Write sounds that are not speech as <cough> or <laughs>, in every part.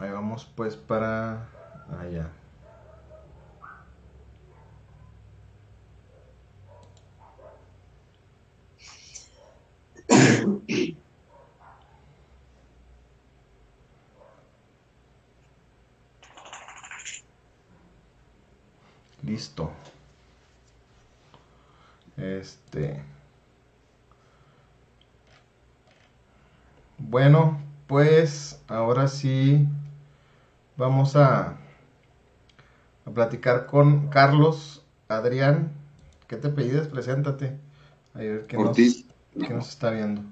Ahí vamos pues para allá. <coughs> Listo. Este. Bueno, pues ahora sí vamos a, a platicar con Carlos Adrián. ¿Qué te pides? Preséntate. A ver qué nos, qué nos está viendo.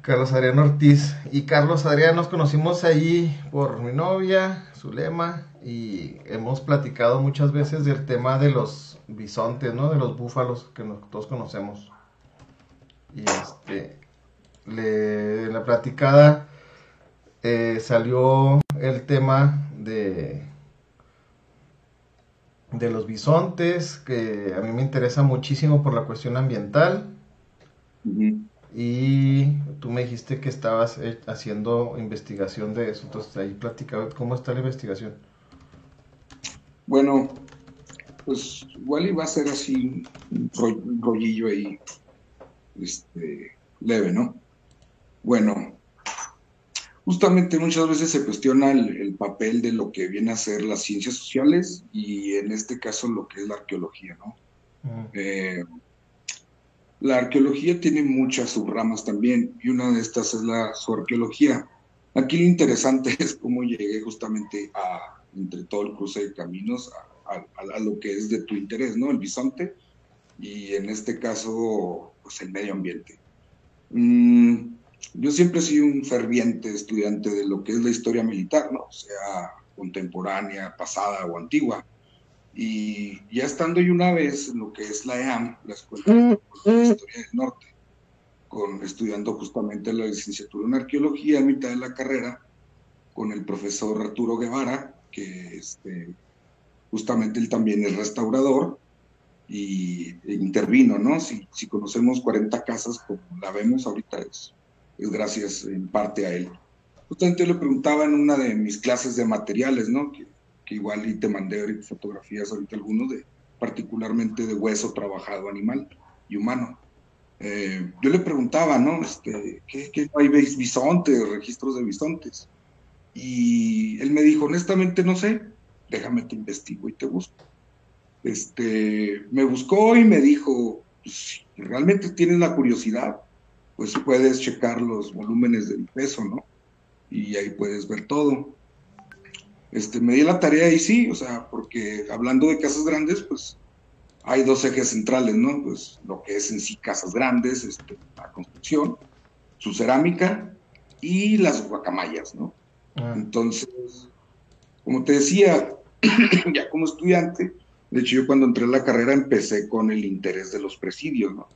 Carlos Adrián Ortiz. Y Carlos Adrián nos conocimos allí por mi novia, Zulema, y hemos platicado muchas veces del tema de los bisontes, ¿no? De los búfalos que todos conocemos. Y este, le, en la platicada eh, salió el tema de de los bisontes, que a mí me interesa muchísimo por la cuestión ambiental. Y tú me dijiste que estabas eh, haciendo investigación de eso, entonces ahí platicaba cómo está la investigación. Bueno, pues igual iba a ser así un rollillo ahí, este, leve, ¿no? Bueno, justamente muchas veces se cuestiona el, papel de lo que viene a ser las ciencias sociales y en este caso lo que es la arqueología, ¿no? Eh, la arqueología tiene muchas subramas también y una de estas es la arqueología. Aquí lo interesante <laughs> es cómo llegué justamente a, entre todo el cruce de caminos, a, lo que es de tu interés, ¿no? El bisonte y en este caso, pues el medio ambiente. Mm, yo siempre he sido un ferviente estudiante de lo que es la historia militar, ¿no? Sea contemporánea, pasada o antigua. Y ya estando yo una vez en lo que es la EAM, la Escuela de Historia del Norte, con, estudiando justamente la licenciatura en arqueología a mitad de la carrera, con el profesor Arturo Guevara, que este, justamente él también es restaurador y e intervino, ¿no? Si, si, conocemos 40 casas como la vemos ahorita, es, es gracias en parte a él. Justamente le preguntaba en una de mis clases de materiales, ¿no? Que que igual y te mandé fotografías ahorita algunos de particularmente de hueso trabajado animal y humano. Eh, yo le preguntaba, ¿no? Este, ¿qué, qué no hay bisontes, registros de bisontes? Y él me dijo, honestamente no sé, déjame te investigo y te busco. Este, me buscó y me dijo, pues, realmente tienes la curiosidad, pues puedes checar los volúmenes del peso, ¿no? Y ahí puedes ver todo este, me di la tarea y sí, o sea, porque hablando de casas grandes, pues hay dos ejes centrales, ¿no? Pues lo que es en sí casas grandes, este, la construcción, su cerámica y las guacamayas, ¿no? Ah. Entonces, como te decía, <clears throat> ya como estudiante, de hecho yo cuando entré a la carrera empecé con el interés de los presidios, ¿no?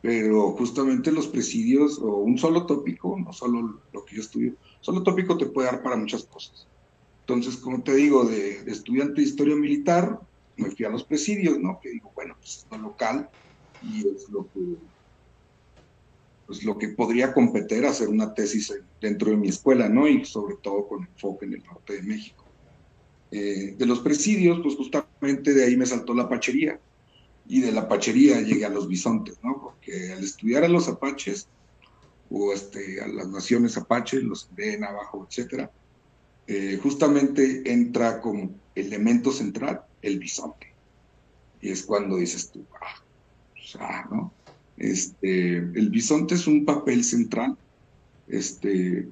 Pero justamente los presidios, o un solo tópico, no solo lo que yo estudio, solo tópico te puede dar para muchas cosas. Entonces, como te digo, de, estudiante de historia militar, me fui a los presidios, ¿no? Que digo, bueno, pues es lo local y es lo que, pues lo que podría competir a hacer una tesis dentro de mi escuela, ¿no? Y sobre todo con enfoque en el norte de México. Eh, de los presidios, pues justamente de ahí me saltó la pachería. Y de la pachería llegué a los bisontes, ¿no? Porque al estudiar a los apaches, o este, a las naciones apaches, los de abajo, etcétera, eh, justamente entra como elemento central el bisonte. Y es cuando dices tú, ah, pues, ah, ¿no? Este, el bisonte es un papel central este,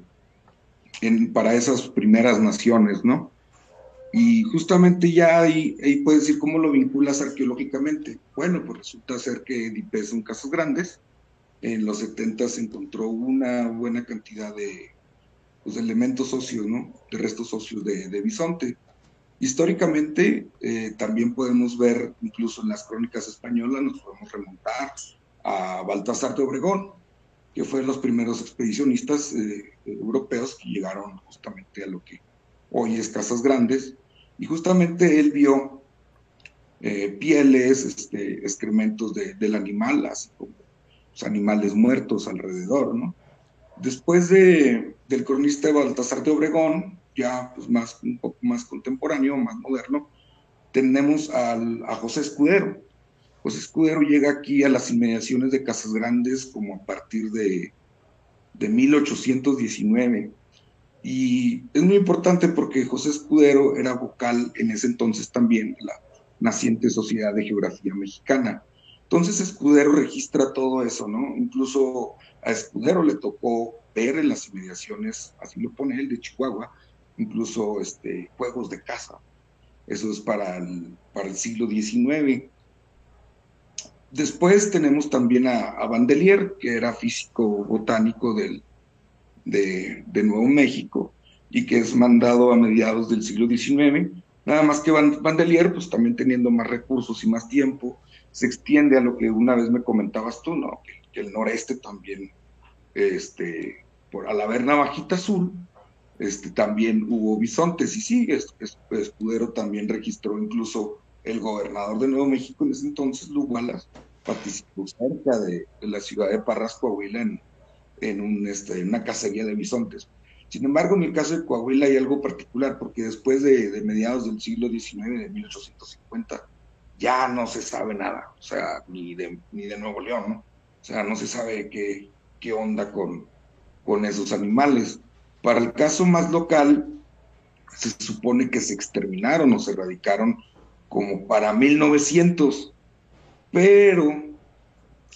en, para esas primeras naciones, ¿no? Y justamente ya ahí, ahí puedes decir cómo lo vinculas arqueológicamente. Bueno, pues resulta ser que Dipes son casos grandes. En los 70 se encontró una buena cantidad de, los elementos socios, ¿no? De restos socios de, bisonte. Históricamente, eh, también podemos ver, incluso en las crónicas españolas, nos podemos remontar a Baltasar de Obregón, que fue de los primeros expedicionistas eh, europeos que llegaron justamente a lo que hoy es Casas Grandes, y justamente él vio eh, pieles, este, excrementos del animal, así como los animales muertos alrededor, ¿no? Después de, del cronista de Baltasar de Obregón, ya pues más, un poco más contemporáneo, más moderno, tenemos al, a José Escudero. José Escudero llega aquí a las inmediaciones de Casas Grandes como a partir de, de 1819. Y es muy importante porque José Escudero era vocal en ese entonces también de la naciente Sociedad de Geografía Mexicana. Entonces Escudero registra todo eso, ¿no? Incluso a Escudero le tocó ver en las inmediaciones, así lo pone él, de Chihuahua, incluso este, juegos de caza. Eso es para el, para el siglo XIX. Después tenemos también a, a Vandelier, que era físico botánico del, de, Nuevo México y que es mandado a mediados del siglo XIX. Nada más que Vandelier, pues también teniendo más recursos y más tiempo, se extiende a lo que una vez me comentabas tú, ¿no? Que, el noreste también, este, por al haber navajita azul, este, también hubo bisontes. Y sí, Escudero también registró incluso el gobernador de Nuevo México en ese entonces, Lugualas, participó cerca de, la ciudad de Parras, Coahuila, en, en, este, una cacería de bisontes. Sin embargo, en el caso de Coahuila hay algo particular, porque después de, mediados del siglo XIX, de 1850, ya no se sabe nada, o sea, ni de, Nuevo León. O sea, no se sabe qué, qué onda con, con esos animales. Para el caso más local, se supone que se exterminaron o se erradicaron como para 1900, pero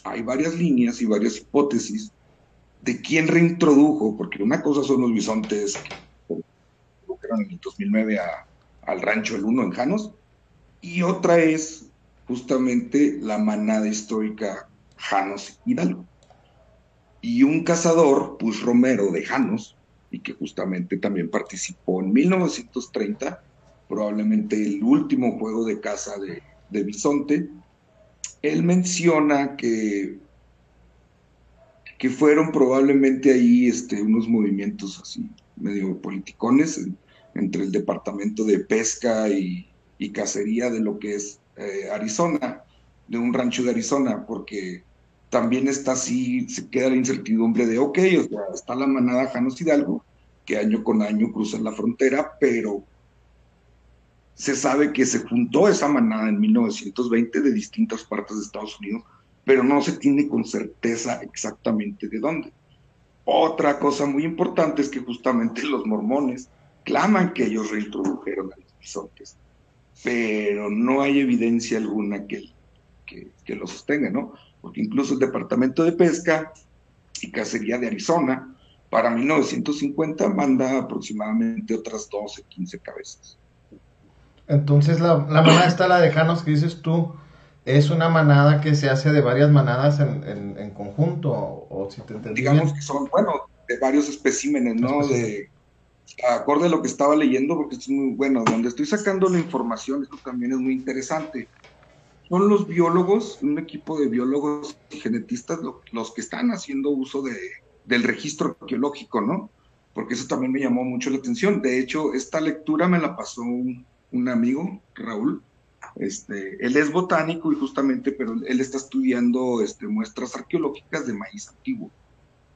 hay varias líneas y varias hipótesis de quién reintrodujo, porque una cosa son los bisontes que eran en el 2009 a, al rancho El Uno en Janos, y otra es justamente la manada histórica Janos Hidalgo. Y un cazador, pues Romero de Janos, y que justamente también participó en 1930, probablemente el último juego de caza de, de bisonte, él menciona que, que fueron probablemente ahí este, unos movimientos así medio politicones entre el Departamento de Pesca y, y cacería de lo que es eh, Arizona, de un rancho de Arizona, porque también está así, se queda la incertidumbre de, ok, o sea, está la manada Janos Hidalgo, que año con año cruzan la frontera, pero se sabe que se juntó esa manada en 1920 de distintas partes de Estados Unidos, pero no se tiene con certeza exactamente de dónde. Otra cosa muy importante es que justamente los mormones claman que ellos reintrodujeron a los bisontes pero no hay evidencia alguna que, que, lo sostenga, ¿no? Porque incluso el Departamento de Pesca y Cacería de Arizona, para 1950 manda aproximadamente otras 12, 15 cabezas. Entonces la, la está la de Janos que dices tú, es una manada que se hace de varias manadas en, en, conjunto, o, si te entendí Digamos que son, bueno, de varios especímenes, ¿no? De, acorde a lo que estaba leyendo, porque es muy bueno, donde estoy sacando la información, esto también es muy interesante. Son los biólogos, un equipo de biólogos y genetistas, los que están haciendo uso de, del registro arqueológico, ¿no? Porque eso también me llamó mucho la atención. De hecho, esta lectura me la pasó un, un amigo, Raúl. Este, él es botánico y justamente, pero él está estudiando este, muestras arqueológicas de maíz antiguo.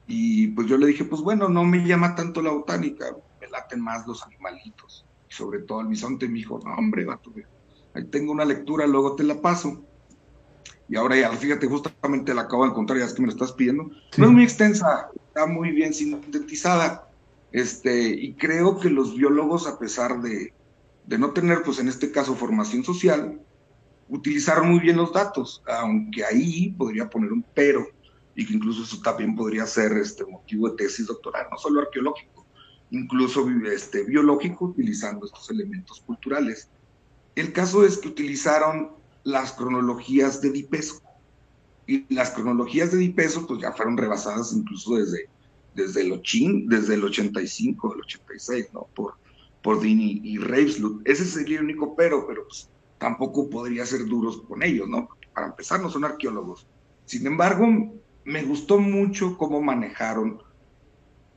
Y pues yo le dije, pues bueno, no me llama tanto la botánica, laten más los animalitos, sobre todo el bisonte. Me dijo, no, hombre, vato, ahí tengo una lectura, luego te la paso. Y ahora ya, fíjate, justamente la acabo de encontrar, ya es que me la estás pidiendo. No es muy extensa, está muy bien sintetizada. Este, y creo que los biólogos, a pesar de, de no tener, pues en este caso, formación social, utilizaron muy bien los datos, aunque ahí podría poner un pero, y que incluso eso también podría ser este motivo de tesis doctoral, no solo arqueológico incluso este, biológico, utilizando estos elementos culturales. El caso es que utilizaron las cronologías de dipeso. Y las cronologías de dipeso pues ya fueron rebasadas incluso desde, desde, el, desde el 85, el 86, ¿no? Por, por Dini y Reivslut. Ese sería el único pero, pero pues, tampoco podría ser duros con ellos, ¿no? Para empezar, no son arqueólogos. Sin embargo, me gustó mucho cómo manejaron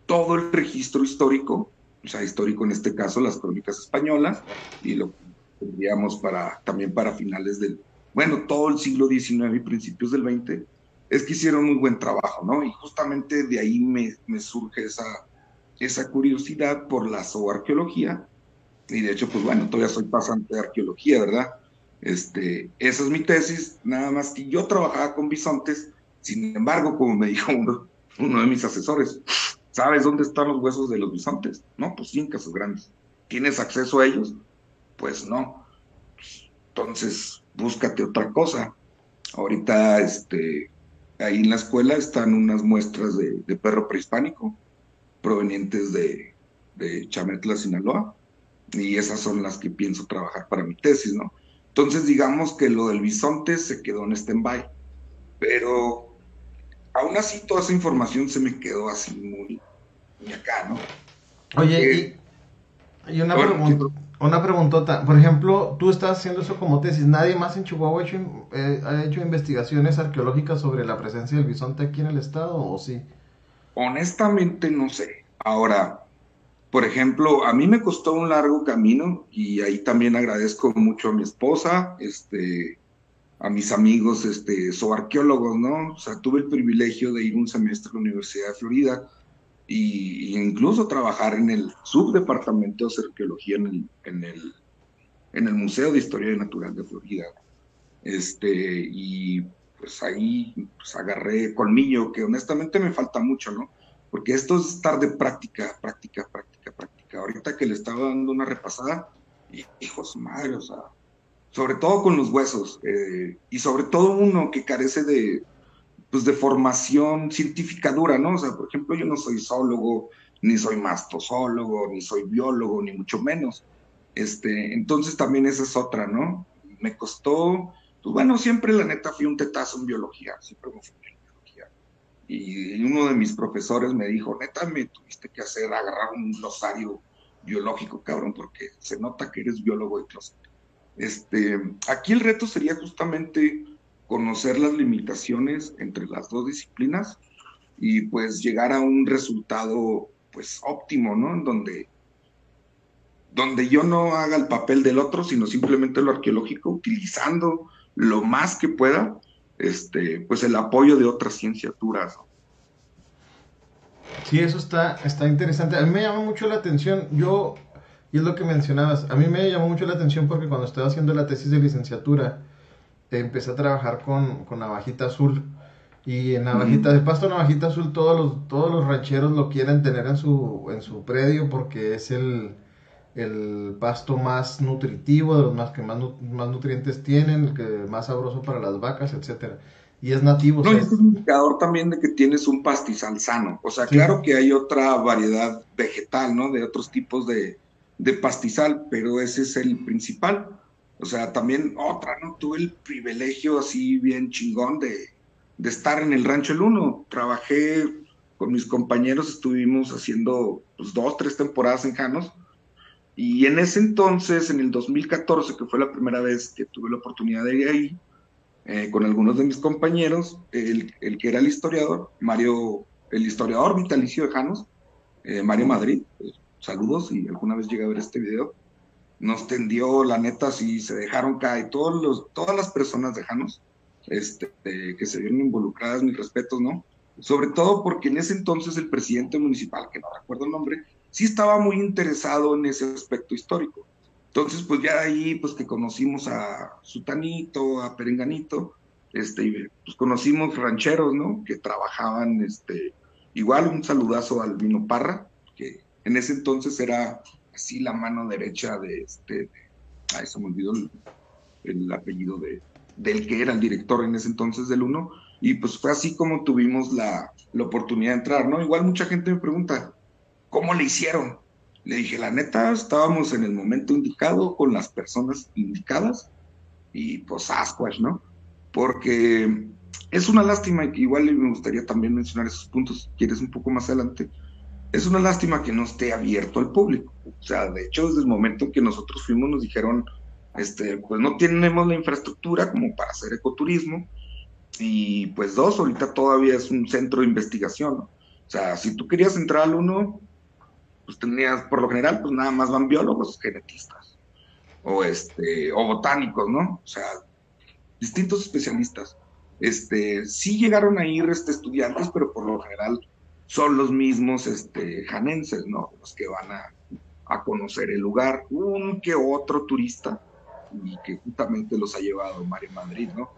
todo el registro histórico, o sea, histórico en este caso, las crónicas españolas, y lo tendríamos para, también para finales del, bueno, todo el siglo XIX y principios del XX, es que hicieron muy buen trabajo, ¿no? Y justamente de ahí me, me surge esa, esa curiosidad por la zooarqueología. Y de hecho, pues bueno, todavía soy pasante de arqueología, ¿verdad? Este, esa es mi tesis, nada más que yo trabajaba con bisontes, sin embargo, como me dijo uno, uno de mis asesores, ¿sabes dónde están los huesos de los bisontes? No, pues sí, en Casas Grandes. ¿Tienes acceso a ellos? Pues no. Entonces, búscate otra cosa. Ahorita, este, ahí en la escuela están unas muestras de, perro prehispánico provenientes de, de Chametla, Sinaloa, y esas son las que pienso trabajar para mi tesis, ¿no? Entonces, digamos que lo del bisonte se quedó en stand-by, pero aún así toda esa información se me quedó así muy, muy acá, ¿no? Oye, y, una, pregunta, una preguntota. Por ejemplo, tú estás haciendo eso como tesis. ¿Nadie más en Chihuahua ha hecho, eh, ha hecho investigaciones arqueológicas sobre la presencia del bisonte aquí en el estado o sí? Honestamente no sé. Ahora, por ejemplo, a mí me costó un largo camino y ahí también agradezco mucho a mi esposa, este, a mis amigos, este, arqueólogos, ¿no? O sea, tuve el privilegio de ir un semestre a la Universidad de Florida y, incluso trabajar en el subdepartamento de arqueología en el, en el, en el Museo de Historia Natural de Florida. Este, y pues ahí pues, agarré colmillo, que honestamente me falta mucho, ¿no? Porque esto es estar de práctica, práctica, práctica, práctica. Ahorita que le estaba dando una repasada, hijos madre, o sea, sobre todo con los huesos, eh, y sobre todo uno que carece de, pues de formación científica dura, ¿no? O sea, por ejemplo, yo no soy zoólogo, ni soy mastozólogo, ni soy biólogo, ni mucho menos. Este, entonces también esa es otra, ¿no? Me costó, pues bueno, siempre la neta fui un tetazo en biología, siempre me fui y uno de mis profesores me dijo, neta, me tuviste que hacer, agarrar un glosario biológico, cabrón, porque se nota que eres biólogo de closet. Este, aquí el reto sería justamente conocer las limitaciones entre las dos disciplinas y pues llegar a un resultado pues óptimo, ¿no? En donde, donde yo no haga el papel del otro, sino simplemente lo arqueológico, utilizando lo más que pueda este, pues el apoyo de otras ciencias duras. Sí, eso está, está interesante. A mí me llama mucho la atención, yo, y es lo que mencionabas, a mí me llamó mucho la atención porque cuando estaba haciendo la tesis de licenciatura, empecé a trabajar con, con Navajita Azul. Y en Navajita, de pasto Navajita Azul, todos los, todos los rancheros lo quieren tener en su, en su predio porque es el, el pasto más nutritivo, de los más que más, más nutrientes tienen, el que más sabroso para las vacas, etcétera. Y es nativo. No, es un indicador también de que tienes un pastizal sano. O sea, claro que hay otra variedad vegetal, ¿no? De otros tipos de, de pastizal, pero ese es el principal. O sea, también otra, ¿no? Tuve el privilegio así bien chingón de, de estar en el Rancho El Uno. Trabajé con mis compañeros, estuvimos haciendo pues, dos, tres temporadas en Janos y en ese entonces, en el 2014, que fue la primera vez que tuve la oportunidad de ir ahí, eh, con algunos de mis compañeros, el, el, que era el historiador, Mario, el historiador vitalicio de Janos, eh, Mario Madrid, pues, saludos y alguna vez llegué a ver este video, nos tendió la neta, si se dejaron caer todos los, todas las personas de Janos este, que se vieron involucradas, mis respetos, ¿no? Sobre todo porque en ese entonces el presidente municipal, que no recuerdo el nombre, sí estaba muy interesado en ese aspecto histórico. Entonces, pues ya ahí, pues que conocimos a Sutanito, a Perenganito, este, pues conocimos rancheros, ¿no? Que trabajaban, este, igual un saludazo al Vino Parra, que en ese entonces era así la mano derecha de este, ay, se me olvidó el, apellido de, del que era el director en ese entonces del Uno, y pues fue así como tuvimos la, la oportunidad de entrar, ¿no? Igual mucha gente me pregunta, ¿Cómo le hicieron? Le dije, la neta, estábamos en el momento indicado con las personas indicadas y pues ascuas, ¿no? Porque es una lástima, igual me gustaría también mencionar esos puntos, si quieres un poco más adelante, es una lástima que no esté abierto al público. O sea, de hecho, desde el momento en que nosotros fuimos nos dijeron, este, pues no tenemos la infraestructura como para hacer ecoturismo, y pues dos, ahorita todavía es un centro de investigación, ¿no? O sea, si tú querías entrar al uno, pues tenías, por lo general, pues nada más van biólogos, genetistas, o este, o botánicos, ¿no? O sea, distintos especialistas. Este, sí llegaron a ir este, estudiantes, pero por lo general son los mismos este, janenses, ¿no? Los que van a, a conocer el lugar. Un que otro turista, y que justamente los ha llevado Mario Madrid, ¿no?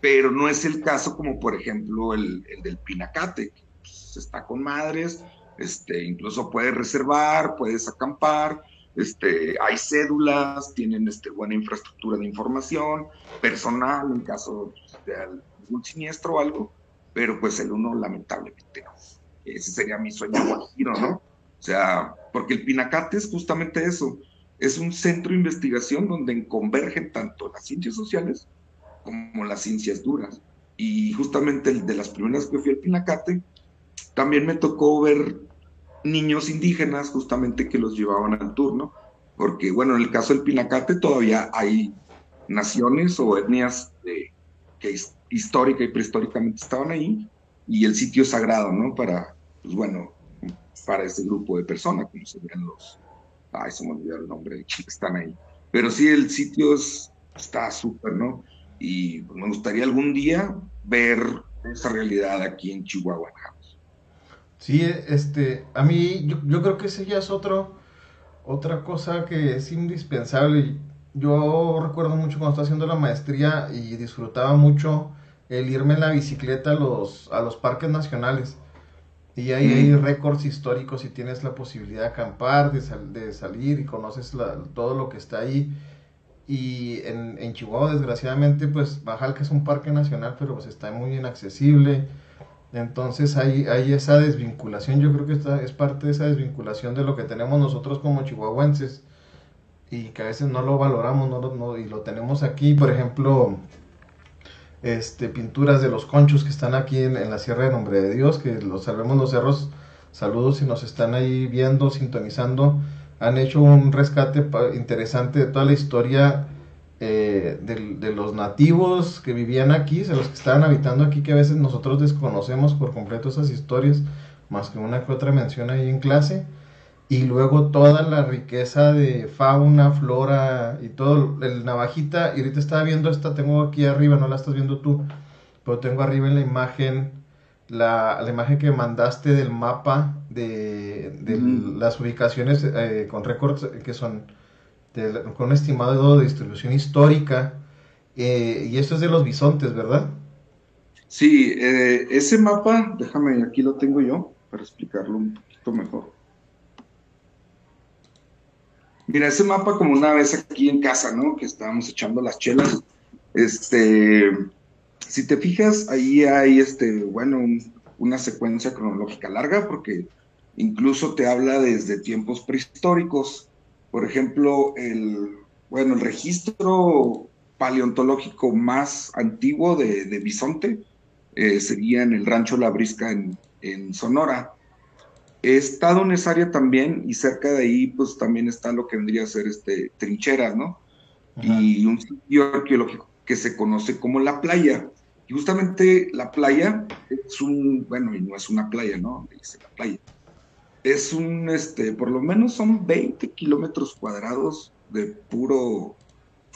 Pero no es el caso como, por ejemplo, el, el del Pinacate, que pues, está con madres, este, incluso puedes reservar, puedes acampar, este, hay cédulas, tienen este, buena infraestructura de información, personal en caso de algún siniestro o algo, pero pues el uno lamentablemente no. Ese sería mi sueño ¿no? O sea, porque el Pinacate es justamente eso, es un centro de investigación donde convergen tanto las ciencias sociales como las ciencias duras. Y justamente de las primeras que fui al Pinacate, también me tocó ver niños indígenas justamente que los llevaban al turno, porque bueno, en el caso del Pinacate todavía hay naciones o etnias que histórica y prehistóricamente estaban ahí, y el sitio es sagrado, ¿no? Para, pues bueno, para ese grupo de personas, como serían los, ay, se me olvidó el nombre de están ahí. Pero sí, el sitio está súper, ¿no? Y me gustaría algún día ver esa realidad aquí en Chihuahua. Sí, este, a mí yo, yo creo que ese ya es otro, otra cosa que es indispensable. Yo recuerdo mucho cuando estaba haciendo la maestría y disfrutaba mucho el irme en la bicicleta a los, a los parques nacionales. Y ahí hay récords históricos y tienes la posibilidad de acampar, de, de salir y conoces todo lo que está ahí. Y en, en, Chihuahua, desgraciadamente, pues Bajal, que es un parque nacional, pero pues está muy inaccesible. Entonces hay, esa desvinculación, yo creo que esta es parte de esa desvinculación de lo que tenemos nosotros como chihuahuenses y que a veces no lo valoramos no, no, y lo tenemos aquí, por ejemplo, este, pinturas de los conchos que están aquí en, la Sierra de Nombre de Dios, que los salvemos los cerros, saludos si nos están ahí viendo, sintonizando, han hecho un rescate interesante de toda la historia eh, de, los nativos que vivían aquí, de los que estaban habitando aquí, que a veces nosotros desconocemos por completo esas historias, más que una que otra mención ahí en clase, y luego toda la riqueza de fauna, flora y todo, el navajita, y ahorita estaba viendo esta, tengo aquí arriba, no la estás viendo tú, pero tengo arriba en la imagen, la, la imagen que mandaste del mapa de, las ubicaciones eh, con récords que son con un estimado de distribución histórica. Eh, y esto es de los bisontes, ¿verdad? Sí, eh, ese mapa, déjame, aquí lo tengo yo para explicarlo un poquito mejor. Mira, ese mapa como una vez aquí en casa, ¿no? Que estábamos echando las chelas. Este, si te fijas, ahí hay, este, bueno, una secuencia cronológica larga porque incluso te habla desde tiempos prehistóricos por ejemplo, el, bueno, el registro paleontológico más antiguo de, bisonte eh, sería en el rancho La Brisca en, Sonora. He estado en esa área también y cerca de ahí pues también está lo que vendría a ser este, trincheras, ¿no? Y un sitio arqueológico que se conoce como la playa. Y justamente la playa es un, bueno, y no es una playa, ¿no? Dice la playa es un, este, por lo menos son 20 kilómetros cuadrados de puro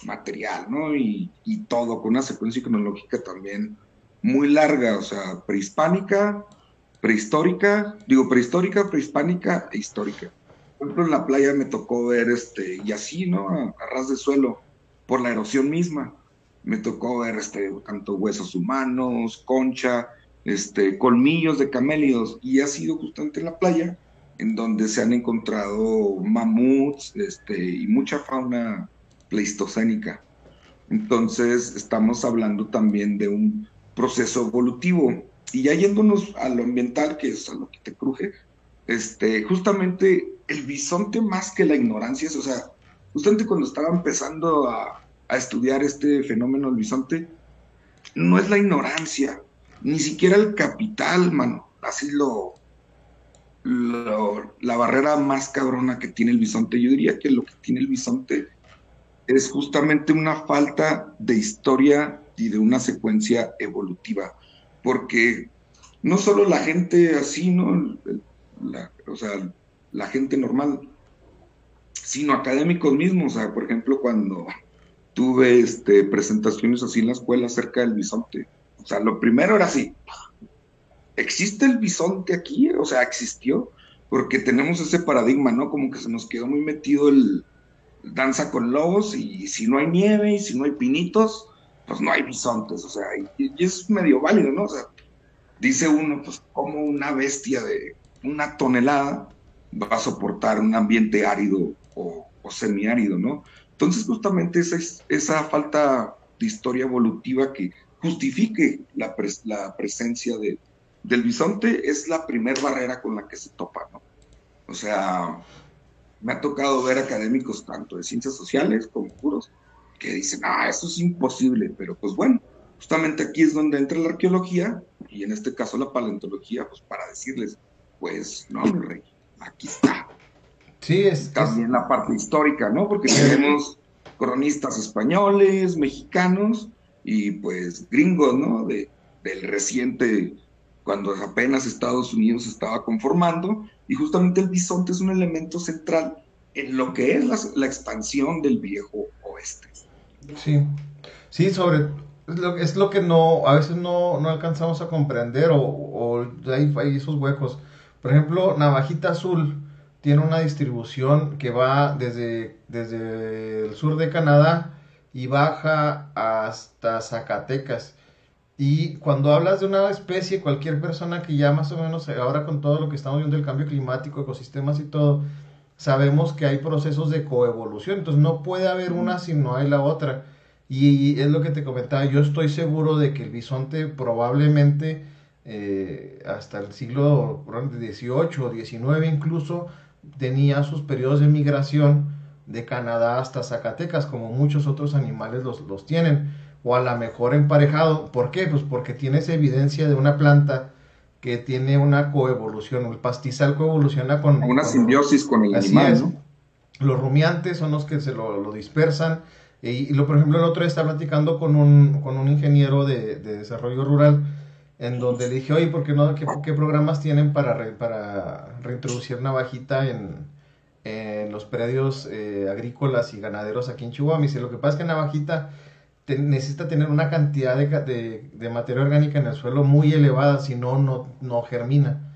material, ¿no? Y, todo, con una secuencia cronológica también muy larga, o sea, prehispánica, prehistórica, digo prehistórica, prehispánica e histórica. Por ejemplo, en la playa me tocó ver, este, y así, ¿no? A, ras de suelo, por la erosión misma. Me tocó ver, este, tanto huesos humanos, concha, este, colmillos de camélidos, y ha sido justamente en la playa en donde se han encontrado mamuts este, y mucha fauna pleistocénica. Entonces, estamos hablando también de un proceso evolutivo. Y ya yéndonos a lo ambiental, que es a lo que te cruje, este, justamente el bisonte más que la ignorancia, es, o sea, justamente cuando estaba empezando a, a estudiar este fenómeno del bisonte, no es la ignorancia, ni siquiera el capital, mano, así lo, la barrera más cabrona que tiene el bisonte. Yo diría que lo que tiene el bisonte es justamente una falta de historia y de una secuencia evolutiva, porque no solo la gente así, ¿no? o sea, la gente normal, sino académicos mismos. O por ejemplo, cuando tuve este, presentaciones así en la escuela acerca del bisonte, O sea, lo primero era así, ¿existe el bisonte aquí? O sea, existió, porque tenemos ese paradigma, ¿no? Como que se nos quedó muy metido el danza con lobos y si no hay nieve y si no hay pinitos, pues no hay bisontes, o sea, y, es medio válido, ¿no? O sea, dice uno, pues como una bestia de una tonelada va a soportar un ambiente árido o, semiárido, ¿no? Entonces justamente esa, esa falta de historia evolutiva que justifique la presencia de, del bisonte es la primer barrera con la que se topa, ¿no? O sea, me ha tocado ver académicos tanto de ciencias sociales como puros que dicen, ah, eso es imposible, pero pues bueno, justamente aquí es donde entra la arqueología y en este caso la paleontología, pues para decirles, pues no, mi rey, aquí está. Sí, es. También la parte histórica, ¿no? Porque tenemos cronistas españoles, mexicanos y pues gringos, ¿no? De, del reciente cuando apenas Estados Unidos estaba conformando, y justamente el bisonte es un elemento central en lo que es la, expansión del viejo oeste. Sí, sí, sobre es lo, que no, a veces no, no alcanzamos a comprender o, o hay, hay, esos huecos. Por ejemplo, Navajita Azul tiene una distribución que va desde, desde el sur de Canadá y baja hasta Zacatecas. Y cuando hablas de una especie, cualquier persona que ya más o menos, ahora con todo lo que estamos viendo del cambio climático, ecosistemas y todo, sabemos que hay procesos de coevolución. Entonces no puede haber una si no hay la otra. Y es lo que te comentaba, yo estoy seguro de que el bisonte probablemente eh, hasta el siglo XVIII o XIX incluso tenía sus periodos de migración de Canadá hasta Zacatecas, como muchos otros animales los, los tienen o a la mejor emparejado. ¿Por qué? Pues porque tienes evidencia de una planta que tiene una coevolución, el pastizal coevoluciona con... Una simbiosis con el animal, Los rumiantes son los que se lo, dispersan. Y, lo, por ejemplo, el otro día estaba platicando con un, con un ingeniero de, desarrollo rural, en donde le dije, oye, ¿por qué no? ¿Qué, qué programas tienen para, para reintroducir navajita en, en los predios eh, agrícolas y ganaderos aquí en Chihuahua? Me dice, lo que pasa es que navajita necesita tener una cantidad de, materia orgánica en el suelo muy elevada, si no, no, germina.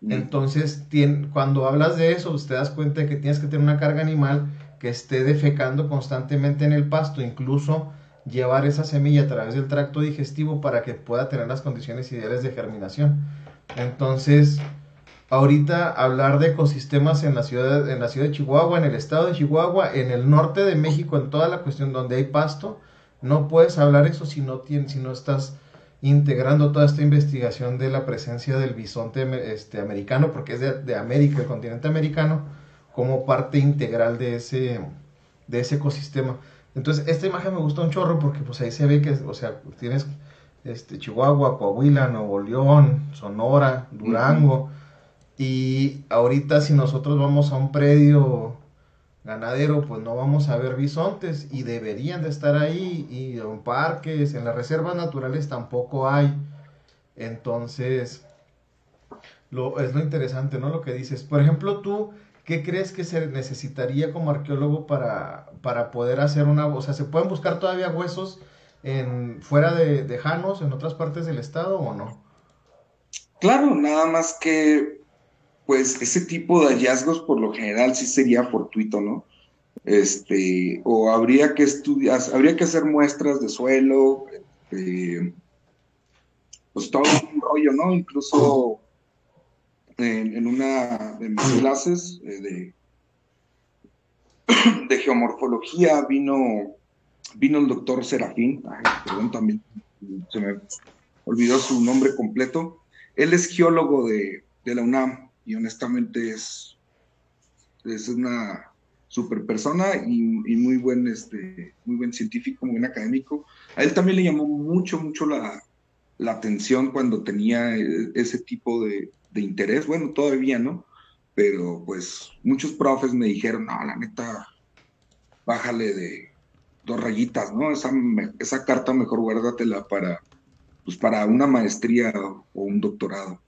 Mm. Entonces, cuando hablas de eso, pues, te das cuenta de que tienes que tener una carga animal que esté defecando constantemente en el pasto, incluso llevar esa semilla a través del tracto digestivo para que pueda tener las condiciones ideales de germinación. Entonces, ahorita hablar de ecosistemas en la ciudad, en la ciudad de Chihuahua, en el estado de Chihuahua, en el norte de México, en toda la cuestión donde hay pasto, no puedes hablar eso si no, tienes, si no estás integrando toda esta investigación de la presencia del bisonte este, americano, porque es de, América, el continente americano, como parte integral de ese, de ese ecosistema. Entonces, esta imagen me gusta un chorro porque pues ahí se ve que, o sea, tienes este, Chihuahua, Coahuila, Nuevo León, Sonora, Durango, y ahorita si nosotros vamos a un predio ganadero, pues no vamos a ver bisontes y deberían de estar ahí y en parques, en las reservas naturales tampoco hay. Entonces, lo, es lo interesante, ¿no? Lo que dices. Por ejemplo, tú, ¿qué crees que se necesitaría como arqueólogo para, para poder hacer una... O sea, ¿se pueden buscar todavía huesos en, fuera de, de Janos, en otras partes del estado o no? Claro, nada más que pues ese tipo de hallazgos por lo general sí sería fortuito, ¿no? Este, o habría que estudiar, habría que hacer muestras de suelo, este, pues todo un rollo, ¿no? Incluso en, una de mis clases eh, de, <clears throat> de geomorfología vino, vino el doctor Serafín, perdón, también se me olvidó su nombre completo. Él es geólogo de, de la UNAM y honestamente es, es una super persona y, muy buen este muy buen científico, muy buen académico. A él también le llamó mucho, mucho la, atención cuando tenía e, ese tipo de, interés. Bueno, todavía no, pero pues muchos profes me dijeron, no, la neta, bájale de dos rayitas, ¿no? Esa, esa carta mejor guárdatela para, pues para una maestría o un doctorado.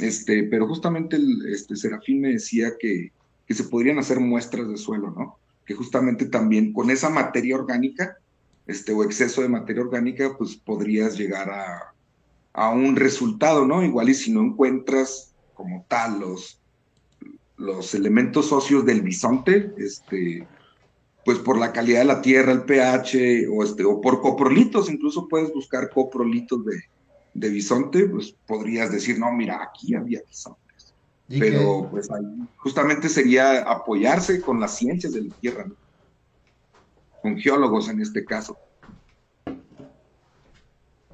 Este, pero justamente el, este, Serafín me decía que, que, se podrían hacer muestras de suelo, ¿no? Que justamente también con esa materia orgánica, este, o exceso de materia orgánica, pues podrías llegar a, a un resultado, ¿no? Igual y si no encuentras como tal los, los elementos socios del bisonte, este, pues por la calidad de la tierra, el pH, o, este, o por coprolitos, incluso puedes buscar coprolitos de, de bisonte, pues podrías decir, no, mira, aquí había bisontes. Pero pues justamente sería apoyarse con las ciencias de la tierra, con geólogos en este caso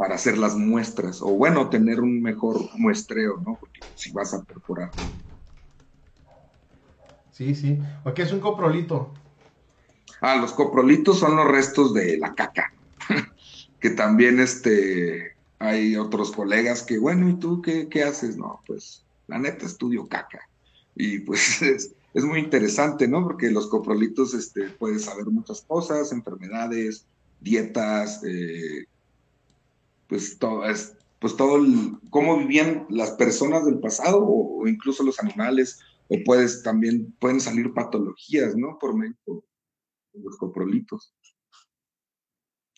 para hacer las muestras, o bueno, tener un mejor muestreo, ¿no? Porque si vas a perforar. Sí, sí. qué es un coprolito? Ah, los coprolitos son los restos de la caca. <laughs> que también este, hay otros colegas que, bueno, ¿y tú qué, qué haces? No, pues la neta estudio caca. Y pues <laughs> es, muy interesante, ¿no? Porque los coprolitos este, puedes saber muchas cosas, enfermedades, dietas, eh, pues todo, es, pues todo el, cómo vivían las personas del pasado o, incluso los animales, o puedes también, pueden salir patologías, ¿no? Por medio de los coprolitos.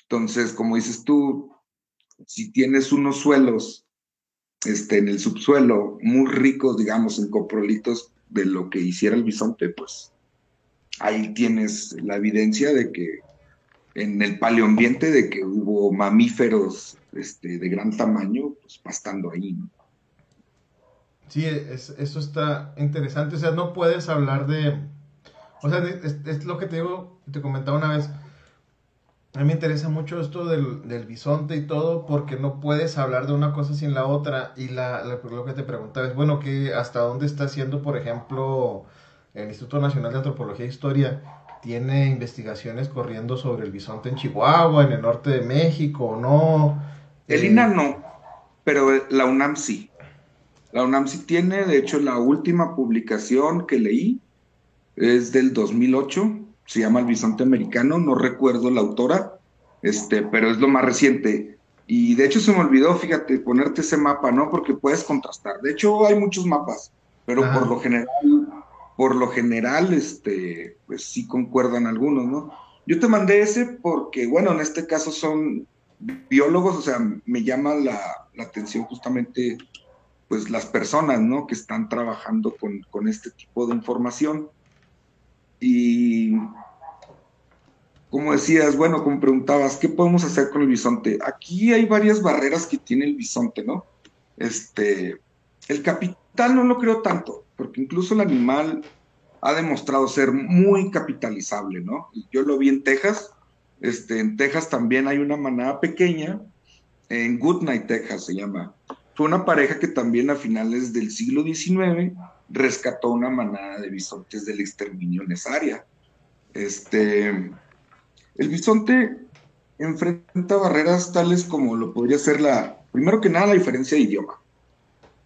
Entonces, como dices tú, si tienes unos suelos este, en el subsuelo muy ricos, digamos, en coprolitos de lo que hiciera el bisonte, pues ahí tienes la evidencia de que en el paleoambiente de que hubo mamíferos este, de gran tamaño, pues pastando ahí. Sí, eso está interesante. O sea, no puedes hablar de. O sea, es, lo que te digo, te comentaba una vez. A mí me interesa mucho esto del, del, bisonte y todo, porque no puedes hablar de una cosa sin la otra. Y la, lo que te preguntaba es, bueno, que ¿hasta dónde está haciendo, por ejemplo, el Instituto Nacional de Antropología e Historia? ¿Tiene investigaciones corriendo sobre el bisonte en Chihuahua, en el norte de México o no? El INA no, pero la UNAM sí. La UNAM sí tiene, de hecho, la última publicación que leí es del 2008, se llama El bisonte americano, no recuerdo la autora, este, pero es lo más reciente. Y de hecho se me olvidó, fíjate, ponerte ese mapa, ¿no? Porque puedes contrastar. De hecho, hay muchos mapas, pero por lo general, por lo general, este, pues sí concuerdan algunos, ¿no? Yo te mandé ese porque, bueno, en este caso son biólogos, o sea, me llama la, atención justamente pues las personas, ¿no? Que están trabajando con, este tipo de información. Y como decías, bueno, como preguntabas, ¿qué podemos hacer con el bisonte? Aquí hay varias barreras que tiene el bisonte, ¿no? Este, el capital no lo creo tanto, porque incluso el animal ha demostrado ser muy capitalizable, ¿no? Yo lo vi en Texas, este, en Texas también hay una manada pequeña, en Goodnight, Texas se llama. Fue una pareja que también a finales del siglo XIX rescató una manada de bisontes del exterminio en esa área. Este, el bisonte enfrenta barreras tales como lo podría ser la, primero que nada, la diferencia de idioma.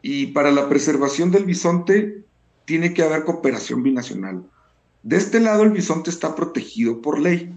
Y para la preservación del bisonte tiene que haber cooperación binacional. De este lado, el bisonte está protegido por ley.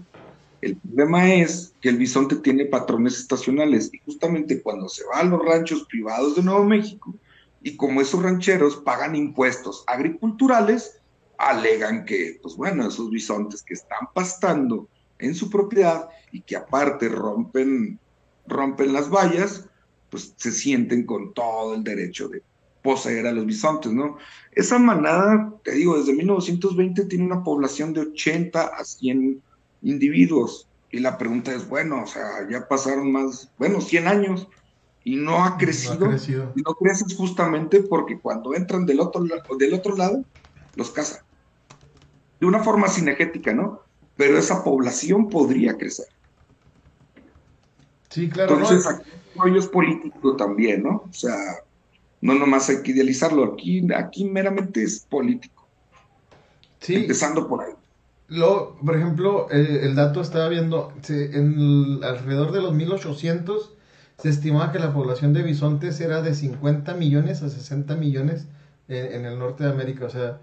El problema es que el bisonte tiene patrones estacionales y justamente cuando se va a los ranchos privados de Nuevo México y como esos rancheros pagan impuestos agriculturales, alegan que, pues bueno, esos bisontes que están pastando en su propiedad y que aparte rompen, rompen las vallas, pues se sienten con todo el derecho de poseer a los bisontes, ¿no? Esa manada, te digo, desde 1920 tiene una población de 80 a 100 individuos. Y la pregunta es, bueno, o sea, ya pasaron más, bueno, 100 años y no ha crecido. No Y no creces justamente porque cuando entran del otro, del otro lado, los cazan. De una forma cinegética, ¿no? Pero esa población podría crecer. Sí, claro. Entonces, aquí el es político también, ¿no? O sea, no nomás hay que idealizarlo, aquí, aquí meramente es político. Sí. Empezando por ahí. Lo, por ejemplo, el dato estaba viendo, en alrededor de los 1800 se estimaba que la población de bisontes era de 50 millones a 60 millones en, el norte de América. O sea,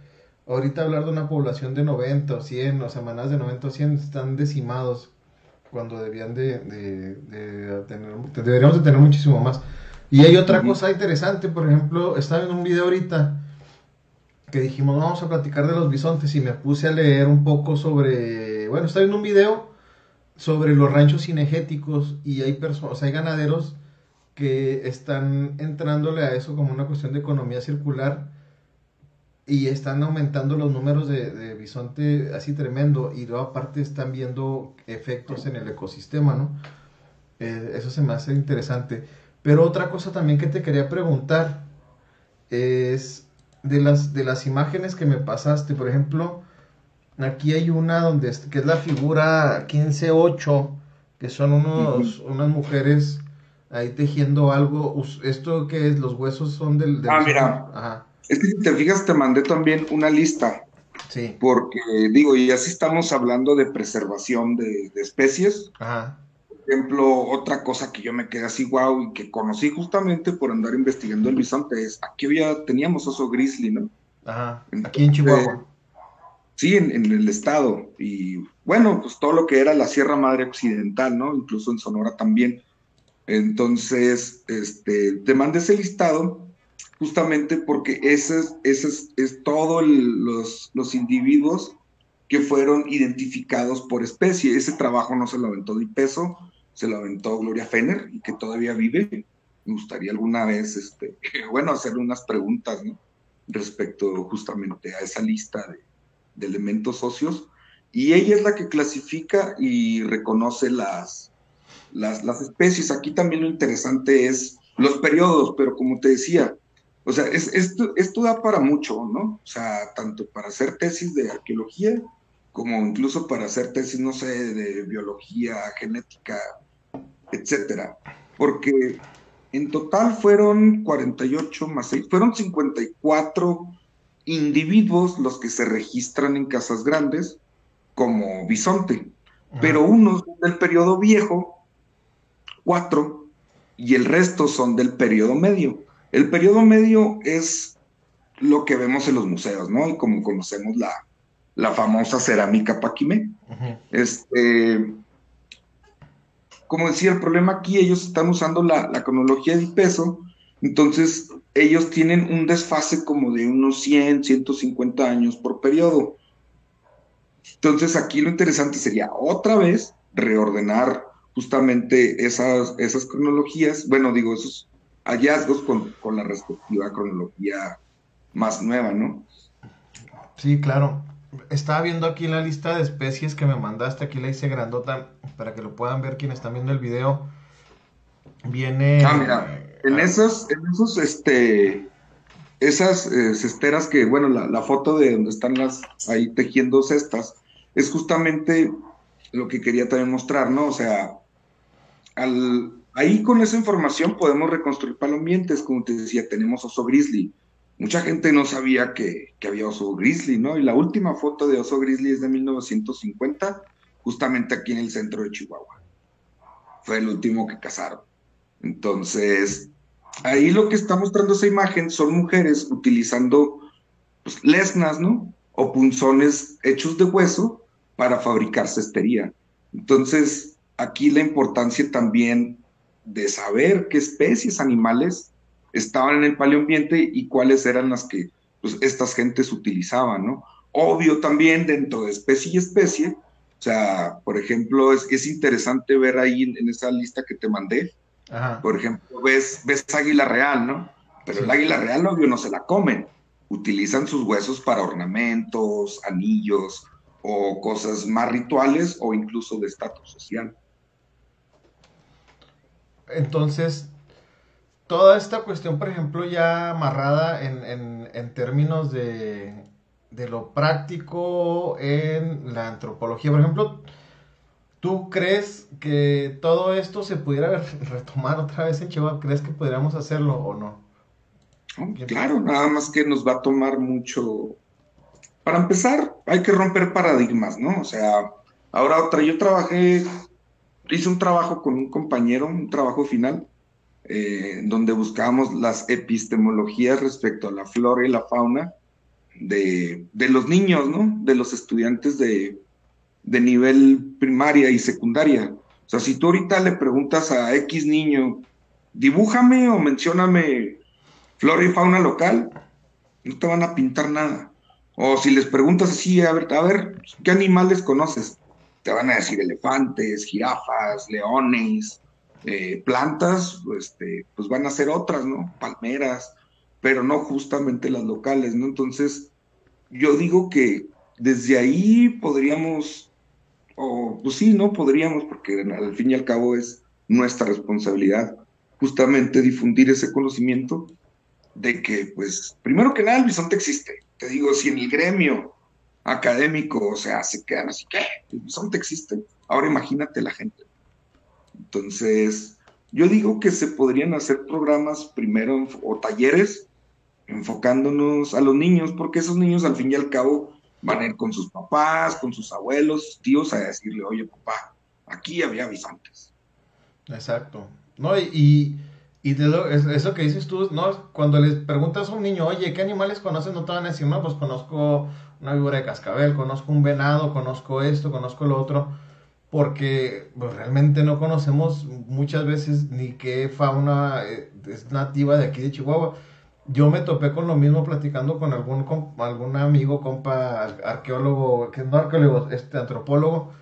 ahorita hablar de una población de 90 o 100, o semanas de 90 o 100 están decimados cuando debían de, tener, deberíamos de tener muchísimo más. Y hay otra cosa interesante, por ejemplo, estaba en un video ahorita que dijimos, vamos a platicar de los bisontes y me puse a leer un poco sobre, bueno, está viendo un video sobre los ranchos cinegéticos y hay personas, hay ganaderos que están entrándole a eso como una cuestión de economía circular y están aumentando los números de, bisonte así tremendo y luego aparte están viendo efectos en el ecosistema, ¿no? Eh, eso se me hace interesante. Pero otra cosa también que te quería preguntar es de las, de las imágenes que me pasaste, por ejemplo, aquí hay una donde que es la figura 15-8, que son unos, unas mujeres ahí tejiendo algo. ¿Esto qué es? ¿Los huesos son del... ah, mira. Ajá. Es que si te fijas, te mandé también una lista. Sí. Porque, digo, y así estamos hablando de preservación de, especies. Ajá. Por ejemplo, otra cosa que yo me quedé así, wow, y que conocí justamente por andar investigando el bisonte es, aquí había, teníamos oso grizzly, ¿no? Ajá, aquí en Chihuahua. Sí, en, en, el estado. Y bueno, pues todo lo que era la Sierra Madre Occidental, ¿no? Incluso en Sonora también. Entonces, este, te mandé ese listado justamente porque ese es, es, todos los, los, individuos que fueron identificados por especie. Ese trabajo no se lo aventó Di Peso, se lo aventó Gloria Fener y que todavía vive. Me gustaría alguna vez, este, <laughs> bueno, hacerle unas preguntas respecto justamente a esa lista de, de elementos socios. Y ella es la que clasifica y reconoce las, las, especies. Aquí también lo interesante es los periodos, pero como te decía, o sea, es, esto, esto da para mucho, ¿no? O sea, tanto para hacer tesis de arqueología como incluso para hacer tesis, no sé, de biología, genética, etcétera. Porque en total fueron 48 más 6, fueron 54 individuos los que se registran en casas grandes como bisonte, pero unos del periodo viejo, cuatro, y el resto son del periodo medio. El periodo medio es lo que vemos en los museos, ¿no? Y como conocemos la, la famosa cerámica Paquimé. Este, como decía, el problema aquí, ellos están usando la, la cronología de peso, entonces ellos tienen un desfase como de unos 100, 150 años por periodo. Entonces aquí lo interesante sería otra vez reordenar justamente esas, esas cronologías, bueno, digo, esos hallazgos con, con la respectiva cronología más nueva, ¿no? Sí, claro. Estaba viendo aquí la lista de especies que me mandaste, aquí la hice grandota para que lo puedan ver quienes están viendo el video. Viene. Ah, mira, en esos, en esos, este, esas eh, cesteras que, bueno, la, la, foto de donde están las ahí tejiendo cestas, es justamente lo que quería también mostrar, ¿no? O sea, al, Ahí con esa información podemos reconstruir palomientes, como te decía, tenemos oso grizzly. Mucha gente no sabía que, había oso grizzly, ¿no? Y la última foto de oso grizzly es de 1950, justamente aquí en el centro de Chihuahua. Fue el último que cazaron. Entonces, ahí lo que está mostrando esa imagen son mujeres utilizando pues, lesnas, ¿no? O punzones hechos de hueso para fabricar cestería. Entonces, aquí la importancia también de saber qué especies animales estaban en el paleoambiente y cuáles eran las que pues, estas gentes utilizaban, ¿no? Obvio también dentro de especie y especie, o sea, por ejemplo, es, es interesante ver ahí en, esa lista que te mandé, por ejemplo, ves, ves águila real, ¿no? Pero el águila real, obvio, no se la comen, utilizan sus huesos para ornamentos, anillos o cosas más rituales o incluso de estatus social. Entonces, toda esta cuestión, por ejemplo, ya amarrada en, en, términos de, de, lo práctico en la antropología, por ejemplo, ¿tú crees que todo esto se pudiera <laughs> retomar otra vez en Chihuahua? ¿Crees que podríamos hacerlo o no? Claro, nada más que nos va a tomar mucho. Para empezar, hay que romper paradigmas, ¿no? O sea, ahora otra, yo trabajé hice un trabajo con un compañero, un trabajo final, eh, donde buscábamos las epistemologías respecto a la flora y la fauna de, los niños, ¿no? De los estudiantes de, de nivel primaria y secundaria. O sea, si tú ahorita le preguntas a X niño, dibújame o mencióname flora y fauna local, no te van a pintar nada. O si les preguntas así, a ver, a ver, ¿qué animales conoces? te van a decir elefantes, jirafas, leones, eh, plantas, este, pues van a ser otras, ¿no? Palmeras, pero no justamente las locales, ¿no? Entonces, yo digo que desde ahí podríamos, o pues sí, ¿no? Podríamos, porque al fin y al cabo es nuestra responsabilidad justamente difundir ese conocimiento de que, pues, primero que nada, el bisonte existe. Te digo, si en el gremio académico, o sea, se quedan así, ¿qué? El bisonte existe. Ahora imagínate la gente. Entonces, yo digo que se podrían hacer programas primero o talleres enfocándonos a los niños, porque esos niños al fin y al cabo van a ir con sus papás, con sus abuelos, tíos a decirle, oye papá, aquí había bisontes. Exacto. No, y, y de eso que dices tú, ¿no? Cuando les preguntas a un niño, oye, ¿qué animales conoces? No te van a decir, no, pues conozco una víbora de cascabel, conozco un venado, conozco esto, conozco lo otro, porque pues, realmente no conocemos muchas veces ni qué fauna eh, es nativa de aquí de Chihuahua. Yo me topé con lo mismo platicando con algún, con algún amigo, compa, arqueólogo, que no arqueólogo, este antropólogo,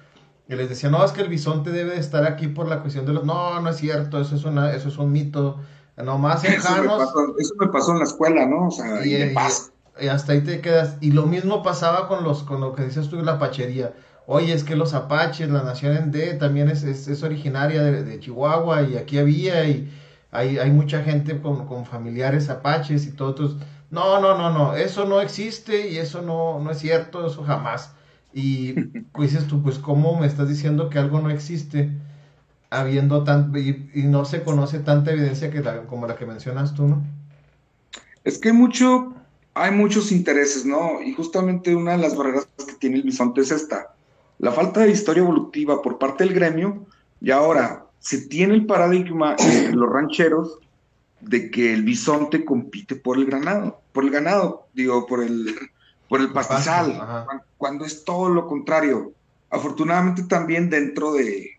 y les decía, no, es que el bisonte debe de estar aquí por la cuestión de los... No, no es cierto, eso es, una, eso es un mito. Nomás en eso, me pasó, eso me pasó en la escuela, ¿no? O sea, y, y, hasta ahí te quedas. Y lo mismo pasaba con, los, con lo que dices tú de la pachería. Oye, es que los apaches, la nación en D también es, es, originaria de, Chihuahua y aquí había y hay, hay mucha gente con, con familiares apaches y todo. no, no, no, no, eso no existe y eso no, no es cierto, eso jamás. Y <laughs> pues dices tú, pues cómo me estás diciendo que algo no existe habiendo tan y, no se conoce tanta evidencia que como la que mencionas tú, ¿no? Es que mucho, hay muchos intereses, ¿no? Y justamente una de las barreras que tiene el bisonte es esta, la falta de historia evolutiva por parte del gremio y ahora se tiene el paradigma entre los rancheros de que el bisonte compite por el ganado, por el ganado, digo, por el por el pastizal, cuando, es todo lo contrario. Afortunadamente también dentro de,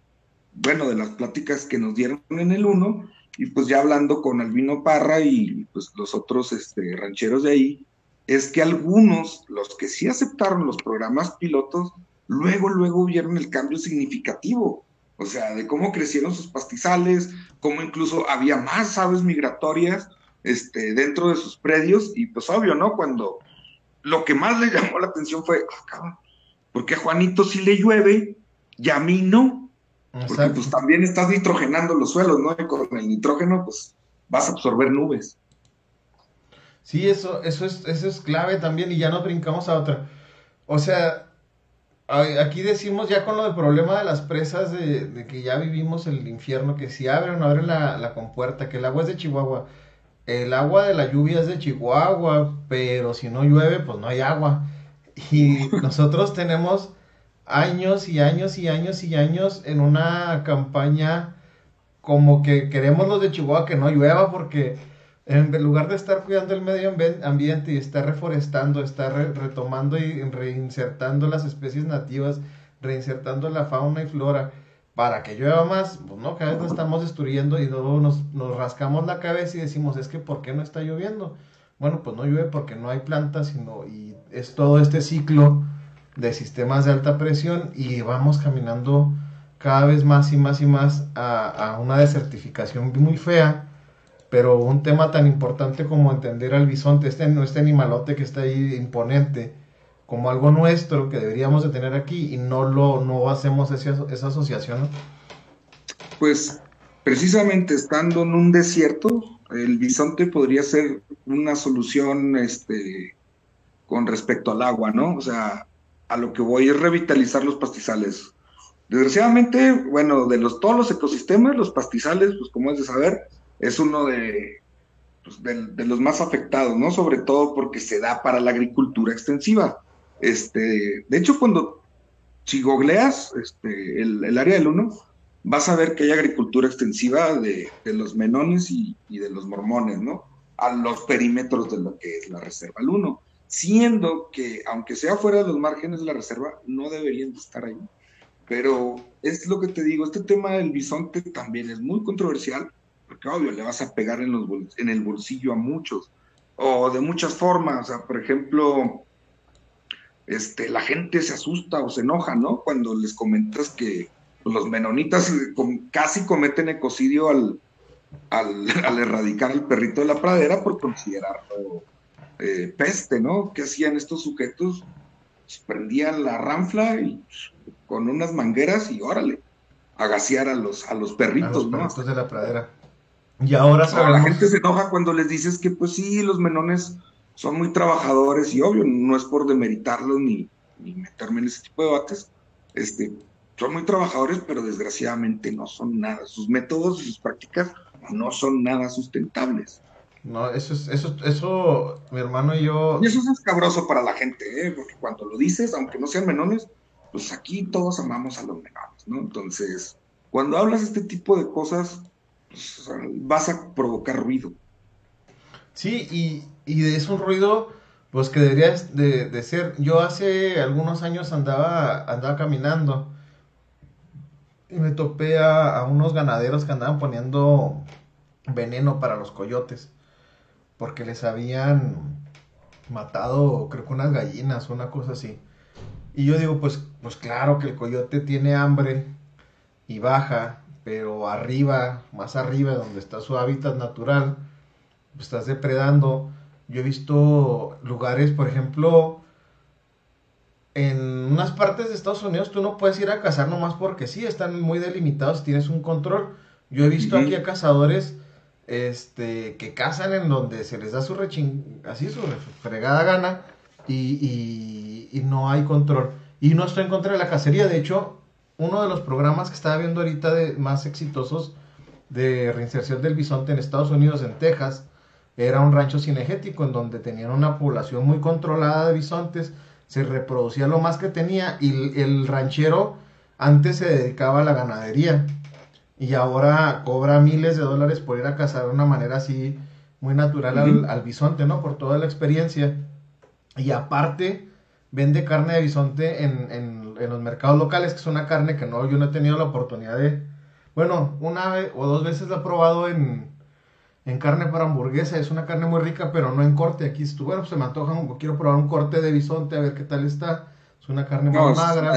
bueno, de las pláticas que nos dieron en el 1, y pues ya hablando con Albino Parra y pues los otros este, rancheros de ahí, es que algunos, los que sí aceptaron los programas pilotos, luego, luego vieron el cambio significativo. O sea, de cómo crecieron sus pastizales, cómo incluso había más aves migratorias este, dentro de sus predios, y pues obvio, ¿no? Cuando lo que más le <laughs> llamó la atención fue, ah, porque a Juanito sí le llueve y a mí no. Porque pues también estás nitrogenando los suelos, ¿no? Y con el nitrógeno, pues vas a absorber nubes. Sí, eso, eso es, eso es clave también, y ya nos brincamos a otra. O sea, aquí decimos ya con lo del problema de las presas, de, que ya vivimos el infierno, que si abren o no abren la, la compuerta, que el agua es de Chihuahua el agua de la lluvia es de Chihuahua, pero si no llueve, pues no hay agua. Y <laughs> nosotros tenemos años y años y años y años en una campaña como que queremos los de Chihuahua que no llueva porque en lugar de estar cuidando el medio ambiente y estar reforestando, estar retomando y reinsertando las especies nativas, reinsertando la fauna y flora, para que llueva más, pues no, cada vez nos estamos destruyendo y luego nos, nos rascamos la cabeza y decimos, es que ¿por qué no está lloviendo? Bueno, pues no llueve porque no hay plantas, sino, y es todo este ciclo de sistemas de alta presión y vamos caminando cada vez más y más y más a, una desertificación muy fea, pero un tema tan importante como entender al bisonte, este, este animalote que está ahí imponente, como algo nuestro que deberíamos de tener aquí y no lo no hacemos esa, esa asociación. Pues precisamente estando en un desierto, el bisonte podría ser una solución este, con respecto al agua, ¿no? O sea, a lo que voy es revitalizar los pastizales. Desgraciadamente, bueno, de los, todos los ecosistemas, los pastizales, pues como es de saber, es uno de, pues, de, los más afectados, ¿no? Sobre todo porque se da para la agricultura extensiva. Este, de hecho, cuando si googleas este, el, área del 1, vas a ver que hay agricultura extensiva de, los menones y, de los mormones, ¿no? A los perímetros de lo que es la reserva del 1, siendo que, aunque sea fuera de los márgenes de la reserva, no deberían de estar ahí. Pero es lo que te digo, este tema del bisonte también es muy controversial, obvio, le vas a pegar en, los en el bolsillo a muchos, o de muchas formas, o sea, por ejemplo, este, la gente se asusta o se enoja, ¿no? Cuando les comentas que pues, los menonitas casi cometen ecocidio al, <laughs> al, erradicar al perrito de la pradera por considerarlo eh, peste, ¿no? ¿Qué hacían estos sujetos? Pues, prendían la ranfla y pues, con unas mangueras y órale, a gasear a los, a los perritos, a los perritos de la pradera. Y ahora La gente se enoja cuando les dices que, pues sí, los menones son muy trabajadores y obvio, no es por demeritarlos ni, ni meterme en ese tipo de debates. Este, son muy trabajadores, pero desgraciadamente no son nada. Sus métodos y sus prácticas no son nada sustentables. No, eso es, eso, eso, mi hermano y yo. Y eso es escabroso para la gente, ¿eh? porque cuando lo dices, aunque no sean menones, pues aquí todos amamos a los menones, ¿no? Entonces, cuando hablas este tipo de cosas, vas a provocar ruido. Sí, y, y es un ruido, pues que deberías de, de, ser. Yo hace algunos años andaba, andaba caminando y me topé a, unos ganaderos que andaban poniendo veneno para los coyotes. Porque les habían matado, creo que unas gallinas una cosa así. Y yo digo, pues, pues claro que el coyote tiene hambre y baja, pero arriba, más arriba, donde está su hábitat natural, pues estás depredando. Yo he visto lugares, por ejemplo, en unas partes de Estados Unidos tú no puedes ir a cazar nomás porque sí, están muy delimitados, tienes un control. Yo he visto aquí a cazadores este, que cazan en donde se les da su reching, así su fregada gana y, y, no hay control. Y no estoy en contra de la cacería, de hecho, uno de los programas que estaba viendo ahorita de más exitosos de reinserción del bisonte en Estados Unidos, en Texas, era un rancho cinegético en donde tenían una población muy controlada de bisontes se reproducía lo más que tenía y el ranchero antes se dedicaba a la ganadería y ahora cobra miles de dólares por ir a cazar de una manera así muy natural al, bisonte, ¿no? Por toda la experiencia. Y aparte vende carne de bisonte en, en, en, los mercados locales, que es una carne que no, yo no he tenido la oportunidad de... Bueno, una vez o dos veces la he probado en, en carne para hamburguesa. Es una carne muy rica, pero no en corte. Aquí estuvo, bueno, pues se me antoja, quiero probar un corte de bisonte, a ver qué tal está. Es una carne muy magra.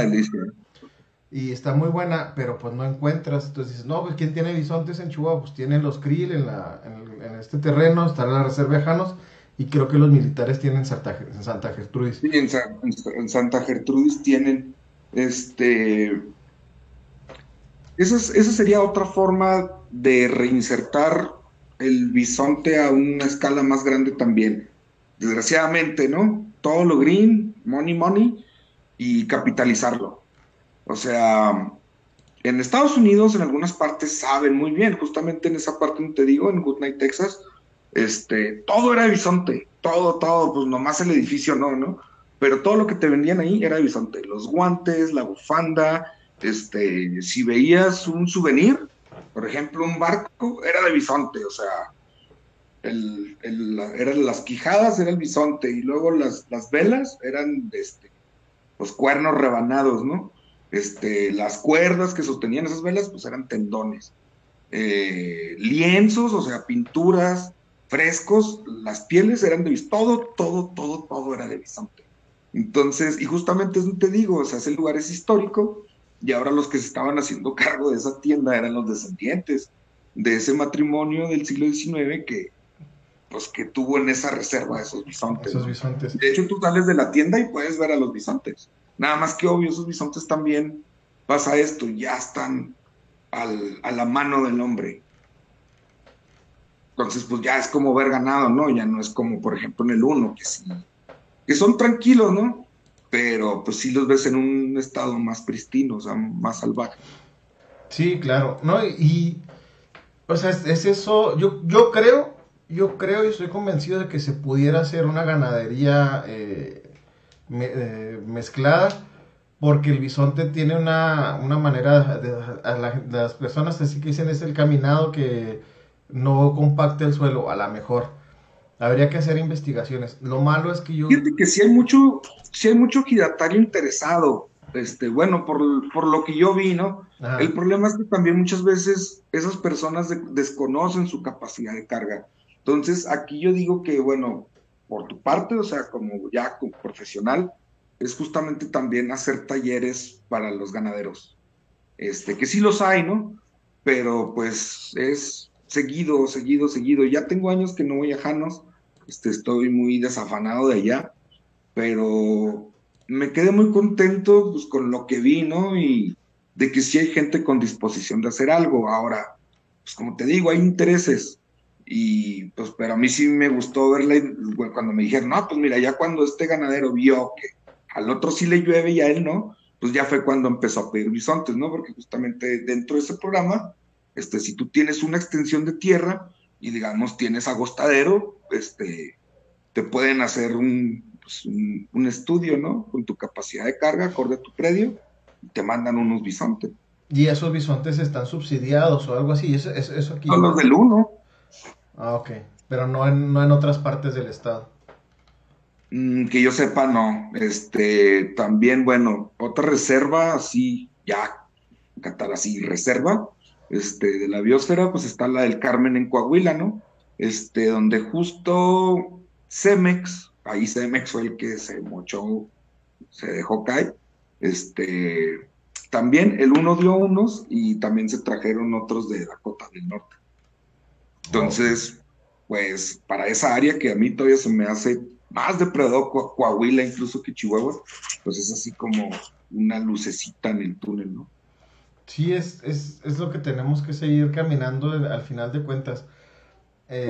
Y está muy buena, pero pues no encuentras. Entonces dices, no, pues ¿quién tiene bisontes en Chihuahua? Pues tienen los krill en, la, en, este terreno, está la reserva de Janos. Y creo que los militares tienen Santa, en Santa Gertrudis. Sí, en, Santa Gertrudis tienen este... Esa, sería otra forma de reinsertar el bisonte a una escala más grande también. Desgraciadamente, ¿no? Todo lo green, money, money, y capitalizarlo. O sea, en Estados Unidos, en algunas partes, saben muy bien, justamente en esa parte donde te digo, en Goodnight, Texas, este, todo era bisonte, todo, todo, pues nomás el edificio no, ¿no? Pero todo lo que te vendían ahí era bisonte, los guantes, la bufanda, este, si veías un souvenir, por ejemplo, un barco era de bisonte, o sea, el, eran las quijadas era el bisonte y luego las, las velas eran de este, los cuernos rebanados, ¿no? Este, las cuerdas que sostenían esas velas, pues eran tendones. Eh, lienzos, o sea, pinturas, frescos, las pieles eran de bisonte, todo, todo, todo, todo era de bisonte. Entonces, y justamente eso te digo, o sea, ese lugar es histórico, y ahora los que se estaban haciendo <laughs> cargo de esa tienda eran los descendientes de ese matrimonio del siglo XIX que, pues, que tuvo en esa reserva esos bisontes. Esos bisontes. De hecho, tú sales de la tienda y puedes ver a los bisontes. Nada más que obvio, esos bisontes también pasa esto, ya están al, a la mano del hombre. Entonces, pues ya es como ver ganado, ¿no? Ya no es como, por ejemplo, en el uno, que sí, que son tranquilos, ¿no? pero pues sí los ves en un estado más pristino, o sea, más salvaje. Sí, claro, ¿no? Y, o sea, es, eso, yo, yo creo, yo creo y estoy convencido de que se pudiera hacer una ganadería eh, eh, mezclada, porque el bisonte tiene una, una manera, de, las personas así que dicen es el caminado que no compacte el suelo, a la mejor Habría que hacer investigaciones. Lo malo es que yo. Fíjate que si hay mucho, si hay mucho giratario interesado. Este, bueno, por, por lo que yo vi, ¿no? El problema es que también muchas veces esas personas desconocen su capacidad de carga. Entonces, aquí yo digo que, bueno, por tu parte, o sea, como ya como profesional, es justamente también hacer talleres para los ganaderos. este, que sí los hay, ¿no? Pero pues es seguido, seguido, seguido. Ya tengo años que no voy a Janos, este, estoy muy desafanado de allá, pero me quedé muy contento pues, con lo que vi, ¿no? Y de que sí hay gente con disposición de hacer algo. Ahora, pues como te digo, hay intereses. Y pues, pero a mí sí me gustó verla cuando me dijeron, no, pues mira, ya cuando este ganadero vio que al otro sí le llueve y a él no, pues ya fue cuando empezó a pedir bisontes, ¿no? Porque justamente dentro de ese programa, este, si tú tienes una extensión de tierra y digamos tienes agostadero, este, te pueden hacer un, pues, un, estudio, ¿no? Con tu capacidad de carga acorde a tu predio y te mandan unos bisontes. ¿Y esos bisontes están subsidiados o algo así? ¿Eso, eso, aquí? Son los del 1. Ah, ok. Pero no en, no en otras partes del estado. Mm, que yo sepa, no. Este, también, bueno, otra reserva, así, ya, catar así, reserva, este, de la biosfera, pues está la del Carmen en Coahuila, ¿no? Este, donde justo Cemex, ahí Cemex fue el que se mochó, se dejó caer, este, también el uno dio unos y también se trajeron otros de Dakota del Norte. Entonces, pues para esa área que a mí todavía se me hace más depredador Coahuila incluso que Chihuahua, pues es así como una lucecita en el túnel, ¿no? Sí, es, es, es lo que tenemos que seguir caminando al final de cuentas. Eh,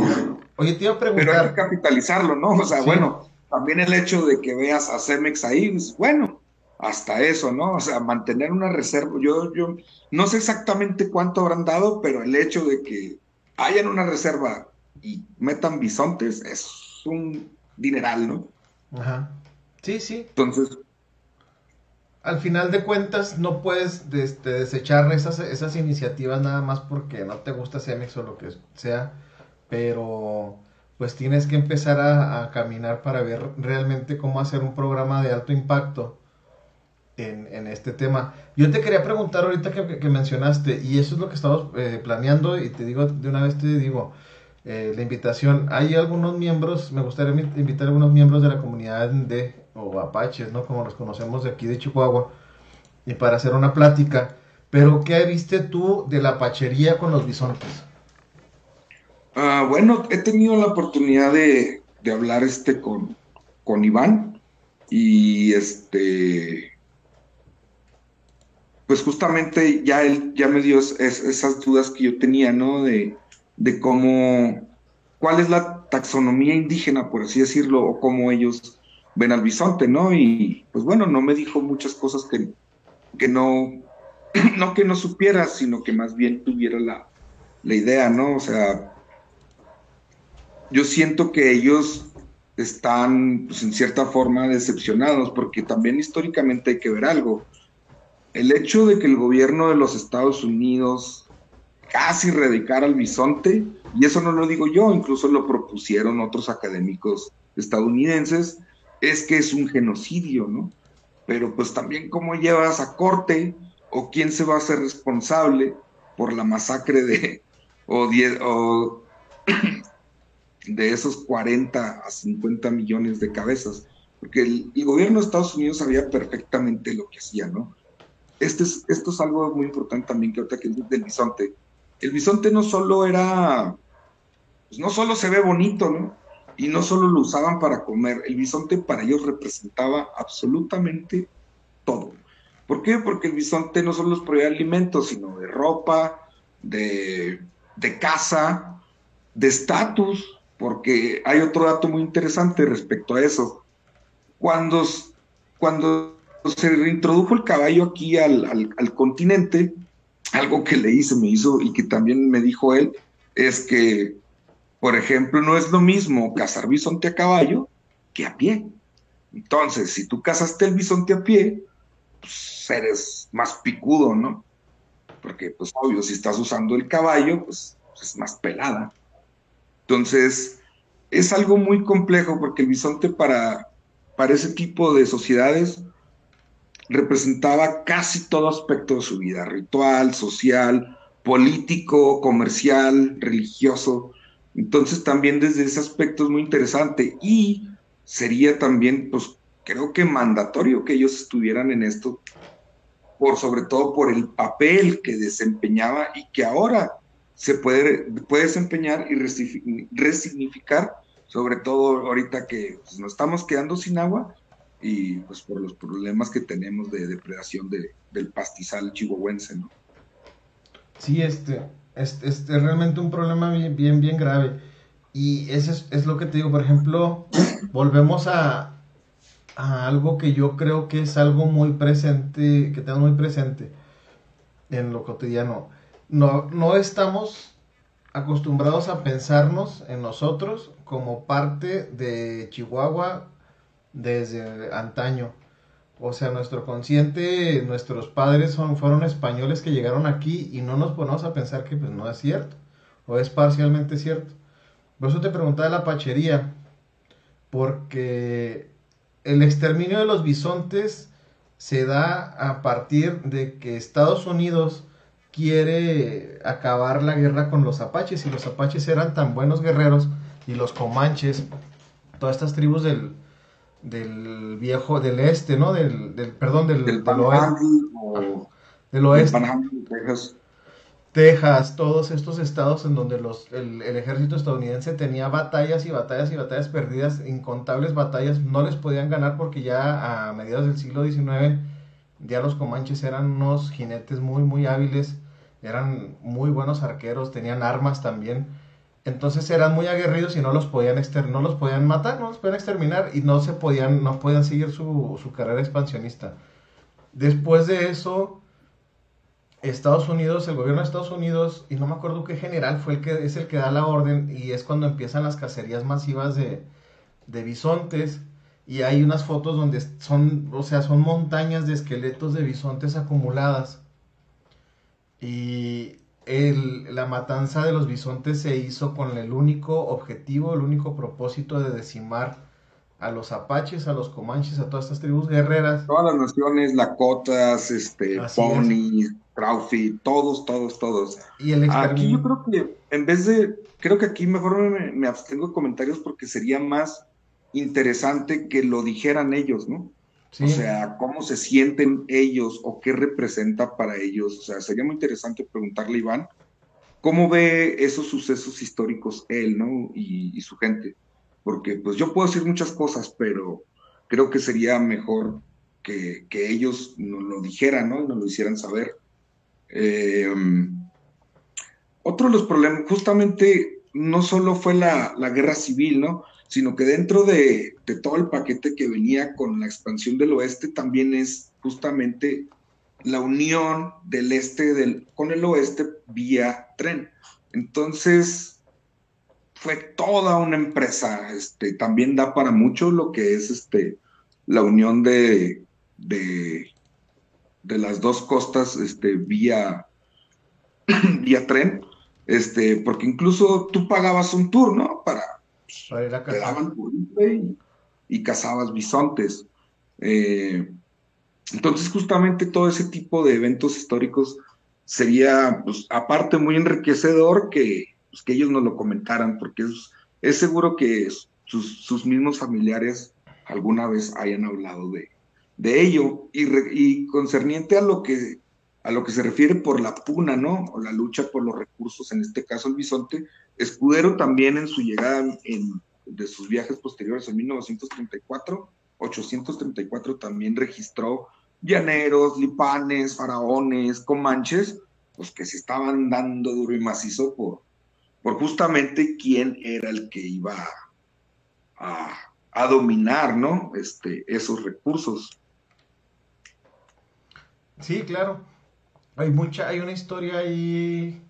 oye, te iba a preguntar. Pero hay que capitalizarlo, ¿no? O sea, bueno, también el hecho de que veas a Cemex ahí, pues, bueno, hasta eso, ¿no? O sea, mantener una reserva. Yo, yo no sé exactamente cuánto habrán dado, pero el hecho de que hayan una reserva y metan bisontes es un dineral, ¿no? Ajá. Sí, sí. Entonces. Al final de cuentas, no puedes este, desechar esas, iniciativas nada más porque no te gusta Cemex o lo que sea, pero pues tienes que empezar a, caminar para ver realmente cómo hacer un programa de alto impacto en, este tema. Yo te quería preguntar ahorita que, mencionaste, y eso es lo que estamos eh, planeando, y te digo, de una vez te digo, eh, la invitación. Hay algunos miembros, me gustaría invitar a algunos miembros de la comunidad de, o apaches, ¿no? Como los conocemos de aquí de Chihuahua, y para hacer una plática. Pero, ¿qué viste tú de la apachería con los bisontes? Ah, bueno, he tenido la oportunidad de, hablar este con, con Iván y este pues justamente ya él ya me dio esas dudas que yo tenía, ¿no? De, de cómo, cuál es la taxonomía indígena, por así decirlo, o cómo ellos ven al bisonte, ¿no? Y pues bueno, no me dijo muchas cosas que, que no, <clears throat> no que no supiera, sino que más bien tuviera la, la idea, ¿no? O sea, yo siento que ellos están pues, en cierta forma decepcionados, porque también históricamente hay que ver algo. El hecho de que el gobierno de los Estados Unidos casi radicar al bisonte, y eso no lo digo yo, incluso lo propusieron otros académicos estadounidenses, es que es un genocidio, ¿no? Pero pues también cómo llevas a corte o quién se va a hacer responsable por la masacre de o, o <coughs> de esos 40 a 50 millones de cabezas, porque el, gobierno de Estados Unidos sabía perfectamente lo que hacía, ¿no? Este es, esto es algo muy importante también que ahorita que es del bisonte el bisonte no solo era, pues no solo se ve bonito, ¿no? Y no solo lo usaban para comer, el bisonte para ellos representaba absolutamente todo. ¿Por qué? Porque el bisonte no solo los proveía alimentos, sino de ropa, de, de casa, de estatus, porque hay otro dato muy interesante respecto a eso. Cuando, cuando se reintrodujo el caballo aquí al, al continente, algo que le hice, me hizo y que también me dijo él, es que, por ejemplo, no es lo mismo cazar bisonte a caballo que a pie. Entonces, si tú cazaste el bisonte a pie, pues eres más picudo, ¿no? Porque, pues, obvio, si estás usando el caballo, pues es más pelada. Entonces, es algo muy complejo porque el bisonte para, para ese tipo de sociedades representaba casi todo aspecto de su vida, ritual, social, político, comercial, religioso. Entonces también desde ese aspecto es muy interesante y sería también, pues creo que mandatorio que ellos estuvieran en esto, por sobre todo por el papel que desempeñaba y que ahora se puede, puede desempeñar y resignificar, sobre todo ahorita que pues, nos estamos quedando sin agua y pues por los problemas que tenemos de depredación de, del pastizal chihuahuense, ¿no? Sí, este, es, es, realmente un problema bien, bien, bien grave. Y eso es, es, lo que te digo, por ejemplo, <coughs> volvemos a, a, algo que yo creo que es algo muy presente, que tenemos muy presente en lo cotidiano. No, no estamos acostumbrados a pensarnos en nosotros como parte de Chihuahua desde antaño. O sea, nuestro consciente, nuestros padres son, fueron españoles que llegaron aquí y no nos ponemos a pensar que pues no es cierto, o es parcialmente cierto. Por eso te preguntaba de la pachería, porque el exterminio de los bisontes se da a partir de que Estados Unidos quiere acabar la guerra con los apaches y los apaches eran tan buenos guerreros y los comanches, todas estas tribus del, del viejo, del este, ¿no? Del, del perdón, del, del, oeste. del oeste. Texas. Texas, todos estos estados en donde los, el, el, ejército estadounidense tenía batallas y batallas y batallas perdidas, incontables batallas, no les podían ganar porque ya a mediados del siglo XIX ya los comanches eran unos jinetes muy, muy hábiles, eran muy buenos arqueros, tenían armas también entonces eran muy aguerridos y no los podían no los podían matar, no los podían exterminar y no se podían, no podían seguir su, carrera expansionista. Después de eso, Estados Unidos, el gobierno de Estados Unidos, y no me acuerdo qué general fue el que es el que da la orden, y es cuando empiezan las cacerías masivas de, de bisontes, y hay unas fotos donde son, o sea, son montañas de esqueletos de bisontes acumuladas. Y la matanza de los bisontes se hizo con el único objetivo, el único propósito de decimar a los apaches, a los comanches, a todas estas tribus guerreras. Todas las naciones, lakotas, este, pony, traufi, todos, todos, todos. Y el Aquí yo creo que en vez de, creo que aquí mejor me, me abstengo de comentarios porque sería más interesante que lo dijeran ellos, ¿no? O sea, cómo se sienten ellos o qué representa para ellos. O sea, sería muy interesante preguntarle a Iván cómo ve esos sucesos históricos él, ¿no? Y, su gente. Porque pues yo puedo decir muchas cosas, pero creo que sería mejor que, ellos nos lo dijeran, ¿no? Y nos lo hicieran saber. Eh, otro de los problemas, justamente, no solo fue la, la guerra civil, ¿no? Sino que dentro de, todo el paquete que venía con la expansión del oeste también es justamente la unión del este con el oeste vía tren. Entonces, fue toda una empresa. Este, también da para mucho lo que es este, la unión de, de, las dos costas este, vía, <clears throat> vía tren. Este, porque incluso tú pagabas un tour, ¿no? Para te daban y, y, cazabas bisontes. Eh, entonces, justamente todo ese tipo de eventos históricos sería, pues, aparte, muy enriquecedor que, pues, que ellos nos lo comentaran, porque es, es seguro que sus, sus, mismos familiares alguna vez hayan hablado de, de ello. Y, y, concerniente a lo que a lo que se refiere por la puna, ¿no? O la lucha por los recursos, en este caso el bisonte, Escudero también en su llegada en, de sus viajes posteriores en 1934, 834 también registró llaneros, lipanes, faraones, comanches, pues que se estaban dando duro y macizo por, por justamente quién era el que iba a, a dominar, ¿no? Este, esos recursos. Sí, claro. Hay mucha, hay una historia ahí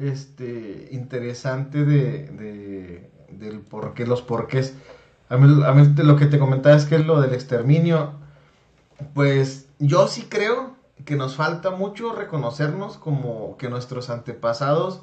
este, interesante de, del por qué, los porqués. A mí, a mí lo que te comentaba es que es lo del exterminio. Pues yo sí creo que nos falta mucho reconocernos como que nuestros antepasados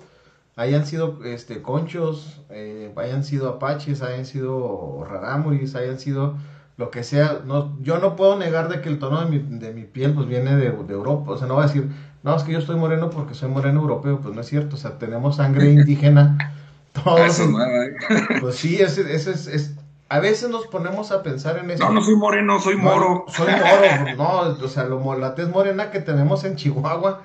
hayan sido este, conchos, eh, hayan sido apaches, hayan sido rarámuris, hayan sido lo que sea. No, yo no puedo negar de que el tono de mi, de mi piel pues viene de, de, Europa. O sea, no voy a decir, no, es que yo estoy moreno porque soy moreno europeo. Pues no es cierto. O sea, tenemos sangre <laughs> indígena. Todos. ¿eh? pues sí, ese, es, a veces nos ponemos a pensar en eso. No, no soy moreno, soy moro. soy moro, no, o sea, lo, la tez morena que tenemos en Chihuahua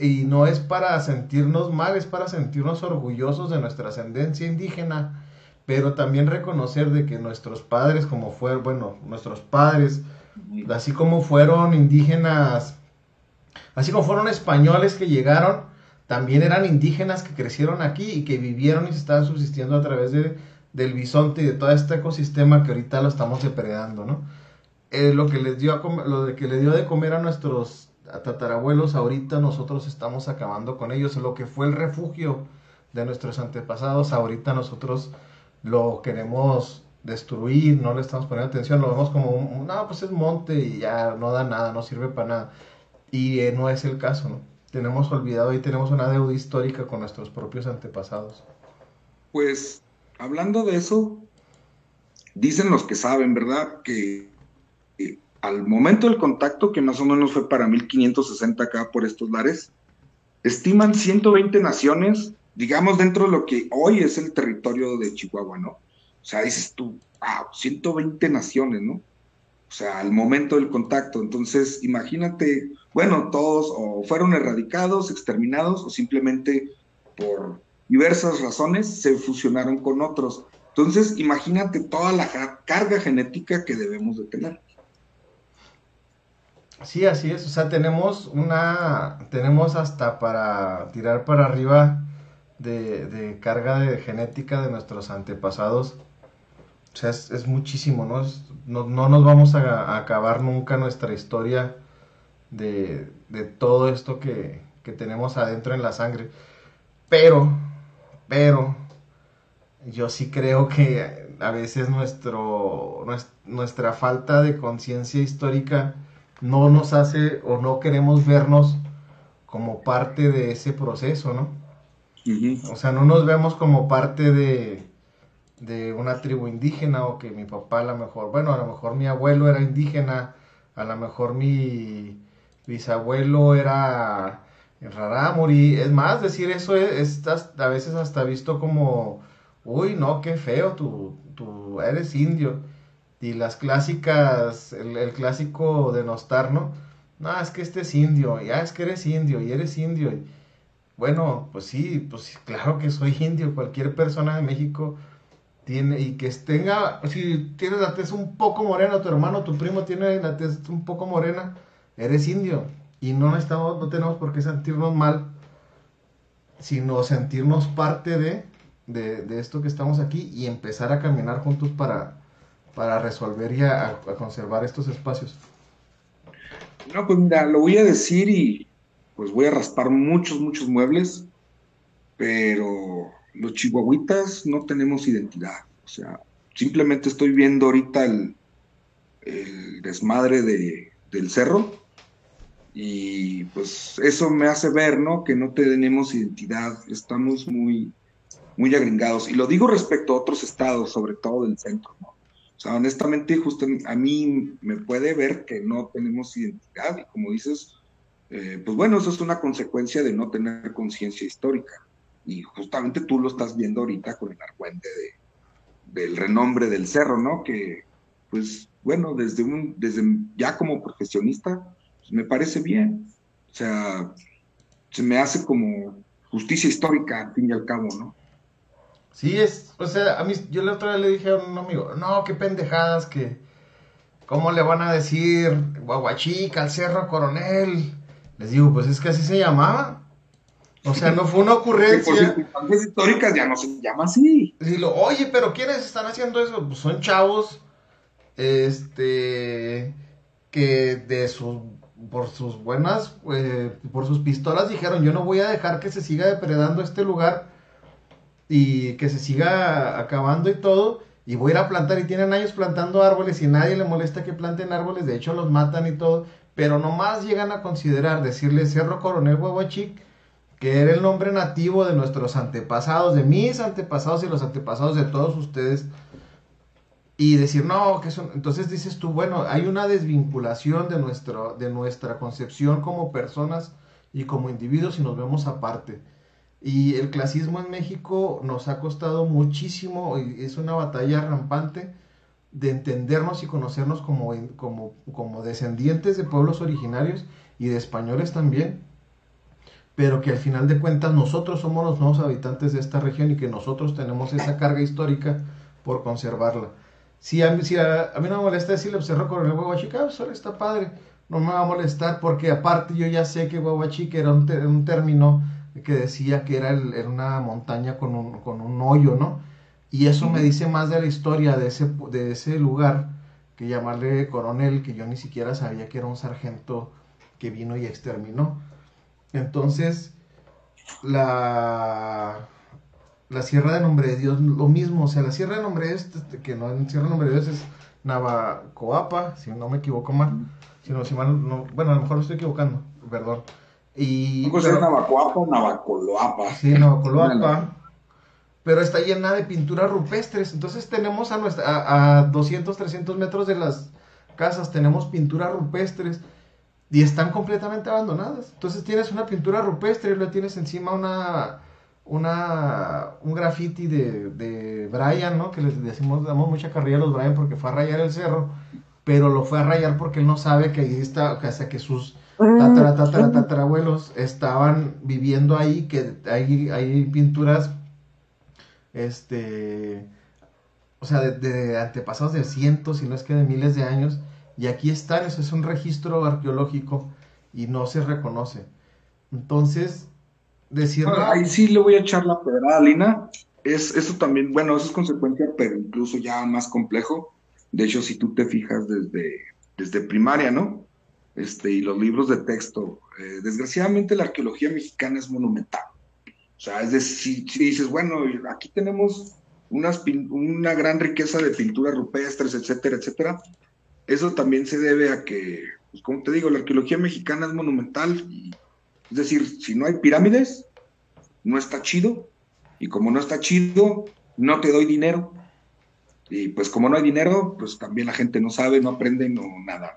y no es para sentirnos mal, es para sentirnos orgullosos de nuestra ascendencia indígena, pero también reconocer de que nuestros padres, como fueron, bueno, nuestros padres, así como fueron indígenas, así como fueron españoles que llegaron, también eran indígenas que crecieron aquí y que vivieron y se estaban subsistiendo a través de del bisonte y de todo este ecosistema que ahorita lo estamos depredando, ¿no? Eh, lo que les dio a lo que le dio de comer a nuestros tatarabuelos, ahorita nosotros estamos acabando con ellos. Lo que fue el refugio de nuestros antepasados, ahorita nosotros lo queremos destruir, no le estamos poniendo atención, lo vemos como, no, pues es monte y ya no da nada, no sirve para nada. Y eh, no es el caso, ¿no? Tenemos olvidado y tenemos una deuda histórica con nuestros propios antepasados. Pues hablando de eso, dicen los que saben, ¿verdad? Que, al momento del contacto, que más o menos fue para 1560 acá por estos lares, estiman 120 naciones, digamos, dentro de lo que hoy es el territorio de Chihuahua, ¿no? O sea, dices tú, wow, 120 naciones, ¿no? O sea, al momento del contacto. Entonces, imagínate, bueno, todos o fueron erradicados, exterminados, o simplemente por diversas razones se fusionaron con otros. Entonces, imagínate toda la carga genética que debemos de tener. Sí, así es. O sea, tenemos una, tenemos hasta para tirar para arriba de, carga de genética de nuestros antepasados. O sea, es, muchísimo, ¿no? ¿no? nos vamos a, acabar nunca nuestra historia de, todo esto que, que tenemos adentro en la sangre. Pero pero yo sí creo que a veces nuestro, nuestra falta de conciencia histórica no nos hace o no queremos vernos como parte de ese proceso, ¿no? O sea, no nos vemos como parte de, de una tribu indígena o que mi papá a lo mejor, bueno, a lo mejor mi abuelo era indígena, a lo mejor mi bisabuelo era Rarámuri, es más, decir eso es, a veces hasta visto como, uy, no, qué feo, tú, tú eres indio. Y las clásicas, el, clásico denostar, ¿no? No, es que este es indio, ya es que eres indio, y eres indio. bueno, pues sí, pues claro que soy indio, cualquier persona de México tiene, y que tenga, si tienes la tez un poco morena, tu hermano, tu primo tiene la tez un poco morena, eres indio y no, estamos, no tenemos por qué sentirnos mal, sino sentirnos parte de, de, esto que estamos aquí y empezar a caminar juntos para, para resolver y a, conservar estos espacios. No, pues mira, lo voy a decir y pues voy a raspar muchos, muchos muebles, pero los chihuahuitas no tenemos identidad. O sea, simplemente estoy viendo ahorita el, el desmadre de, del cerro y pues eso me hace ver, ¿no? Que no tenemos identidad, estamos muy, muy agringados. Y lo digo respecto a otros estados, sobre todo del centro, ¿no? O sea, honestamente, justo a mí me puede ver que no tenemos identidad y como dices, eh, pues bueno, eso es una consecuencia de no tener conciencia histórica. Y justamente tú lo estás viendo ahorita con el argüente de, del renombre del cerro, ¿no? Que, pues bueno, desde, un, desde ya como profesionista, pues, me parece bien. O sea, se me hace como justicia histórica, al fin y al cabo, ¿no? Sí, es, o sea, a mí, yo la otra vez le dije a un amigo, no, qué pendejadas, que, ¿cómo le van a decir Guaguachica al Cerro Coronel? Les digo, pues es que así se llamaba. O sea, no fue una <laughs> ocurrencia. Por históricas ya no se llama así. Oye, pero ¿quiénes están haciendo eso? Pues son chavos, este, que de sus por sus buenas, eh, por sus pistolas dijeron, yo no voy a dejar que se siga depredando este lugar y que se siga acabando y todo, y voy a ir a plantar, y tienen años plantando árboles y nadie le molesta que planten árboles, de hecho los matan y todo, pero nomás llegan a considerar, decirle Cerro Coronel Huehuachic, que era el nombre nativo de nuestros antepasados, de mis antepasados y los antepasados de todos ustedes, y decir, no, que eso, entonces dices tú, bueno, hay una desvinculación de, nuestro, de nuestra concepción como personas y como individuos y nos vemos aparte. Y el clasismo en México nos ha costado muchísimo, y es una batalla rampante, de entendernos y conocernos como, como, como descendientes de pueblos originarios y de españoles también, pero que al final de cuentas nosotros somos los nuevos habitantes de esta región y que nosotros tenemos esa carga histórica por conservarla. Si a, si a, mí no me molesta decirle, pues, cerro con el Huahuachica, solo está padre, no me va a molestar porque aparte yo ya sé que Huahuachica era un, un término que decía que era, era una montaña con un, con un hoyo, ¿no? Y eso me dice más de la historia de ese, de ese lugar que llamarle coronel, que yo ni siquiera sabía que era un sargento que vino y exterminó. Entonces, la, la Sierra de Nombre de Dios, lo mismo, o sea, la Sierra de Nombre de Dios, este, que no en Sierra de Nombre de Dios es Navacoapa, si no me equivoco mal, si no, si mal, no, bueno, a lo mejor me estoy equivocando, perdón. Y, ¿Cómo ser Navacoapa o Navacoloapa? Sí, Navacoloapa pero está llena de pinturas rupestres. Entonces tenemos a, nuestra, a, 200, 300 metros de las casas, tenemos pinturas rupestres y están completamente abandonadas. Entonces tienes una pintura rupestre y le tienes encima una, una, un graffiti de, de Brian, ¿no? Que les decimos, damos mucha carrilla a los Brian porque fue a rayar el cerro, pero lo fue a rayar porque él no sabe que ahí está, o sea, que sus tatara, tatara, tatarabuelos estaban viviendo ahí, que hay, hay pinturas este, o sea, de, antepasados de cientos, si no es que de miles de años, y aquí están, eso es un registro arqueológico y no se reconoce. Entonces, decir... ahí sí le voy a echar la pedrada, Lina. Es, eso también, bueno, eso es consecuencia, pero incluso ya más complejo. De hecho, si tú te fijas desde, desde primaria, ¿no? Este, y los libros de texto, eh, desgraciadamente la arqueología mexicana es monumental. O sea, es decir, si, dices, bueno, aquí tenemos unas, una gran riqueza de pinturas rupestres, etcétera, etcétera, eso también se debe a que, pues como te digo, la arqueología mexicana es monumental. Es decir, si no hay pirámides, no está chido. Y como no está chido, no te doy dinero. Y pues como no hay dinero, pues también la gente no sabe, no aprende, no nada.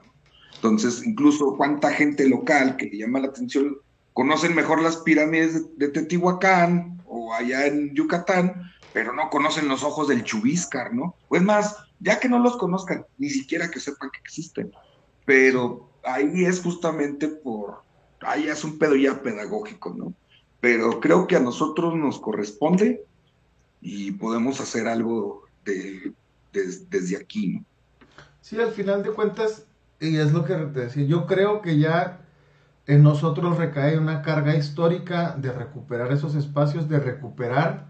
Entonces, incluso cuánta gente local que le llama la atención conocen mejor las pirámides de Teotihuacán o allá en Yucatán, pero no conocen los ojos del Chubíscar, ¿no? Pues más, ya que no los conozcan, ni siquiera que sepan que existen. Pero ahí es justamente por, ahí es un pedo ya pedagógico, ¿no? Pero creo que a nosotros nos corresponde y podemos hacer algo de, desde aquí, ¿no? Sí, al final de cuentas, y es lo que te decía, yo creo que ya en nosotros recae una carga histórica de recuperar esos espacios, de recuperar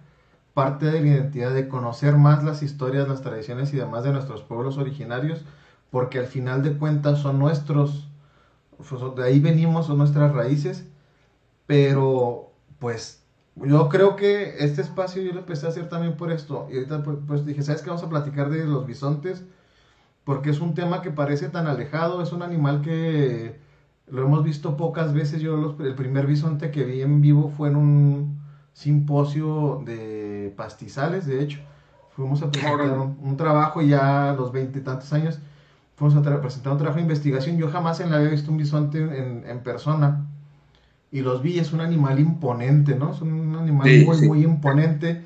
parte de la identidad, de conocer más las historias, las tradiciones y demás de nuestros pueblos originarios, porque al final de cuentas son nuestros, de ahí venimos, son nuestras raíces, pero pues yo creo que este espacio yo lo empecé a hacer también por esto, y ahorita pues, pues dije, ¿sabes qué? Vamos a platicar de los bisontes, porque es un tema que parece tan alejado, es un animal que lo hemos visto pocas veces. Yo el primer bisonte que vi en vivo fue en un simposio de pastizales, de hecho. Fuimos a presentar un, trabajo ya a los veintitantos años. Fuimos a presentar un trabajo de investigación. Yo jamás en la había visto un bisonte en, persona. Y los vi, es un animal imponente, ¿no? Es un animal muy, muy imponente.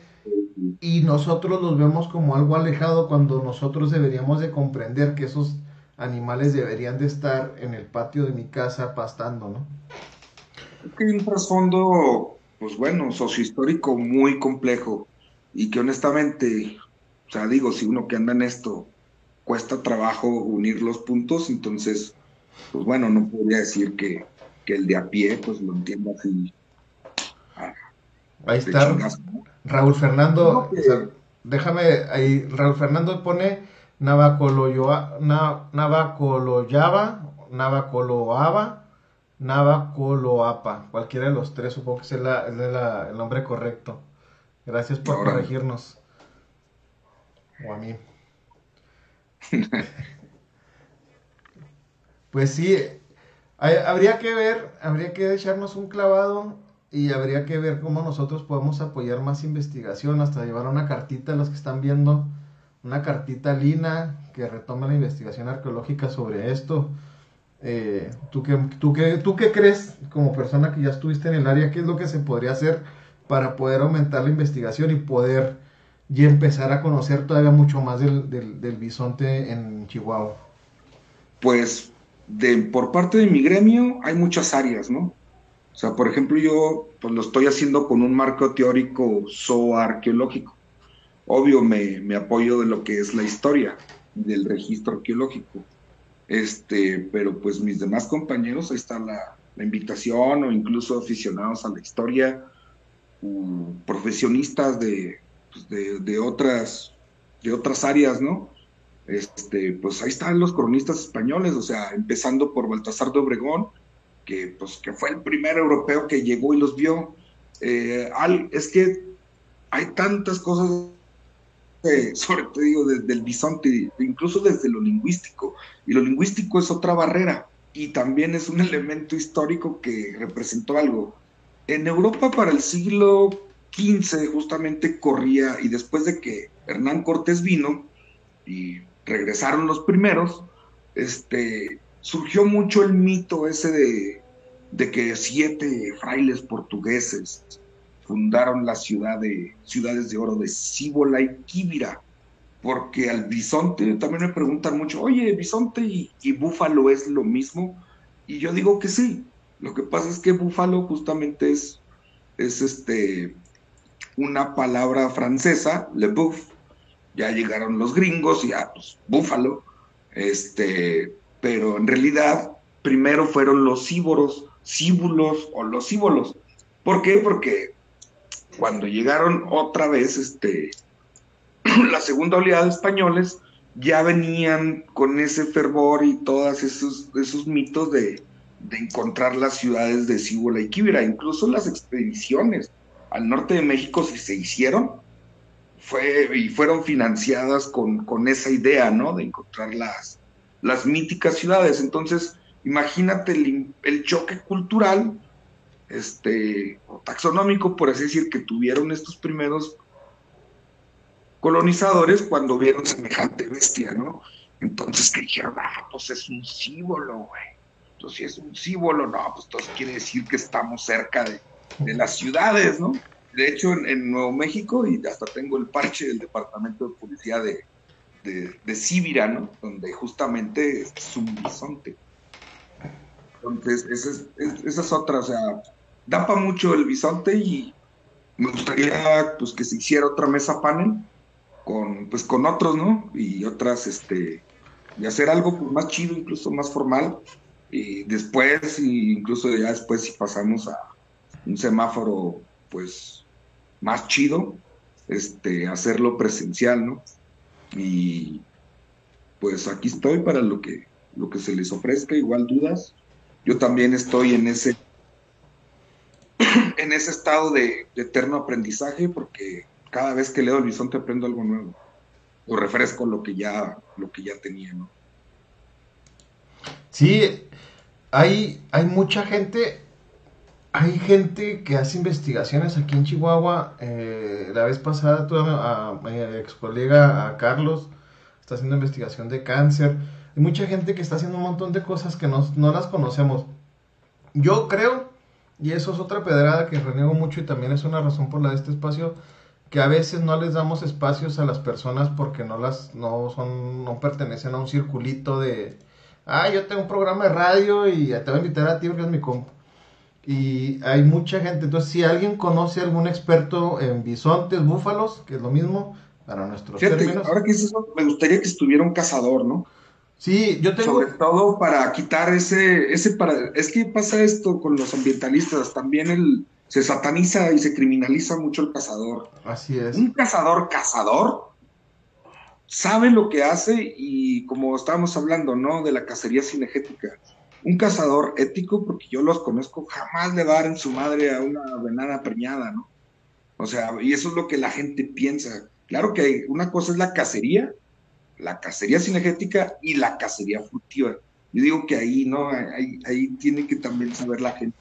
Y nosotros los vemos como algo alejado cuando nosotros deberíamos de comprender que esos animales deberían de estar en el patio de mi casa pastando, ¿no? que hay un trasfondo, pues bueno, sociohistórico muy complejo y que honestamente, o sea, digo, si uno que anda en esto cuesta trabajo unir los puntos, entonces, pues bueno, no podría decir que, el de a pie, pues lo entienda así. ahí está. Raúl Fernando, déjame, ahí, Raúl Fernando pone Navacoloyaba, Navacoloaba, Navacoloapa. Cualquiera de los tres, supongo que es, el nombre correcto. Gracias por corregirnos. O a mí. Pues sí, habría que ver, habría que echarnos un clavado y habría que ver cómo nosotros podemos apoyar más investigación, hasta llevar una cartita a los que están viendo una cartita Lina que retoma la investigación arqueológica sobre esto. Eh, ¿tú, qué, tú, qué, ¿Tú qué crees como persona que ya estuviste en el área? ¿Qué es lo que se podría hacer para poder aumentar la investigación y poder y empezar a conocer todavía mucho más del, del, bisonte en Chihuahua? Pues de, por parte de mi gremio hay muchas áreas, ¿no? O sea, por ejemplo, yo pues, lo estoy haciendo con un marco teórico zooarqueológico. Obvio, me, me apoyo de lo que es la historia del registro arqueológico. Este, pero pues mis demás compañeros, ahí está la, invitación o incluso aficionados a la historia, profesionistas pues, de, otras, de otras áreas, ¿no? Este, pues ahí están los cronistas españoles, o sea, empezando por Baltasar de Obregón, que, pues, que fue el primer europeo que llegó y los vio. Eh, es que hay tantas cosas, <laughs> sobre todo digo, desde el bisonte, incluso desde lo lingüístico, y lo lingüístico es otra barrera, y también es un elemento histórico que representó algo. En Europa para el siglo XV justamente corría, y después de que Hernán Cortés vino y regresaron los primeros, este, surgió mucho el mito ese de, de que siete frailes portugueses fundaron la ciudad de ciudades de oro de Cibola y Quibira, porque al bisonte también me preguntan mucho, oye, bisonte y, y búfalo es lo mismo, y yo digo que sí, lo que pasa es que búfalo justamente es, es este, una palabra francesa, le bouf. Ya llegaron los gringos y ya, pues, búfalo. Este, pero en realidad, primero fueron los cíboros, cíbulos o los cíbolos. ¿Por qué? Porque cuando llegaron otra vez, este, <clears throat> la segunda oleada de españoles, ya venían con ese fervor y todos esos, esos mitos de, de encontrar las ciudades de Cibola y Quibira, incluso las expediciones al norte de México si se hicieron fue y fueron financiadas con, con esa idea, ¿no? De encontrar las, las míticas ciudades. Entonces, imagínate el, choque cultural, este, o taxonómico, por así decir, que tuvieron estos primeros colonizadores cuando vieron semejante bestia, ¿no? Entonces que dijeron, ah, pues es un símbolo, güey. Entonces, si es un símbolo, no, pues entonces quiere decir que estamos cerca de, las ciudades, ¿no? De hecho, en, Nuevo México, y hasta tengo el parche del Departamento de Policía de, de, Sibira, ¿no? Donde justamente es un bisonte. Entonces, esa es, es otra, o sea, da para mucho el bisonte y me gustaría pues que se hiciera otra mesa panel con pues con otros, ¿no? Y otras, este, y hacer algo pues, más chido, incluso más formal, y después, incluso ya después, si pasamos a un semáforo, pues, más chido, este, hacerlo presencial, ¿no? Y pues aquí estoy para lo que, lo que se les ofrezca, igual dudas. Yo también estoy en ese, en ese estado de, eterno aprendizaje, porque cada vez que leo el bisonte aprendo algo nuevo, o refresco lo que ya, lo que ya tenía, ¿no? Sí, hay, hay mucha gente, hay gente que hace investigaciones aquí en Chihuahua. Eh, la vez pasada tuve a, mi ex colega, Carlos, está haciendo investigación de cáncer. Hay mucha gente que está haciendo un montón de cosas que no, no las conocemos. Yo creo, y eso es otra pedrada que reniego mucho y también es una razón por la de este espacio, que a veces no les damos espacios a las personas porque no las no son no pertenecen a un circulito de ah, yo tengo un programa de radio y te voy a invitar a ti porque es mi compa. Y hay mucha gente, entonces si alguien conoce a algún experto en bisontes, búfalos, que es lo mismo para nuestros términos. Ahora que es eso, me gustaría que estuviera un cazador, ¿no? Sí, yo tengo... Sobre todo para quitar ese, ese para... Es que pasa esto con los ambientalistas, también el, se sataniza y se criminaliza mucho el cazador. Así es. Un cazador cazador sabe lo que hace y como estábamos hablando, ¿no? De la cacería cinegética. Un cazador ético, porque yo los conozco, jamás le va a dar en su madre a una venada preñada, ¿no? O sea, y eso es lo que la gente piensa. Claro que una cosa es la cacería, la cacería cinegética y la cacería furtiva. Yo digo que ahí, ¿no? Ahí, ahí tiene que también saber la gente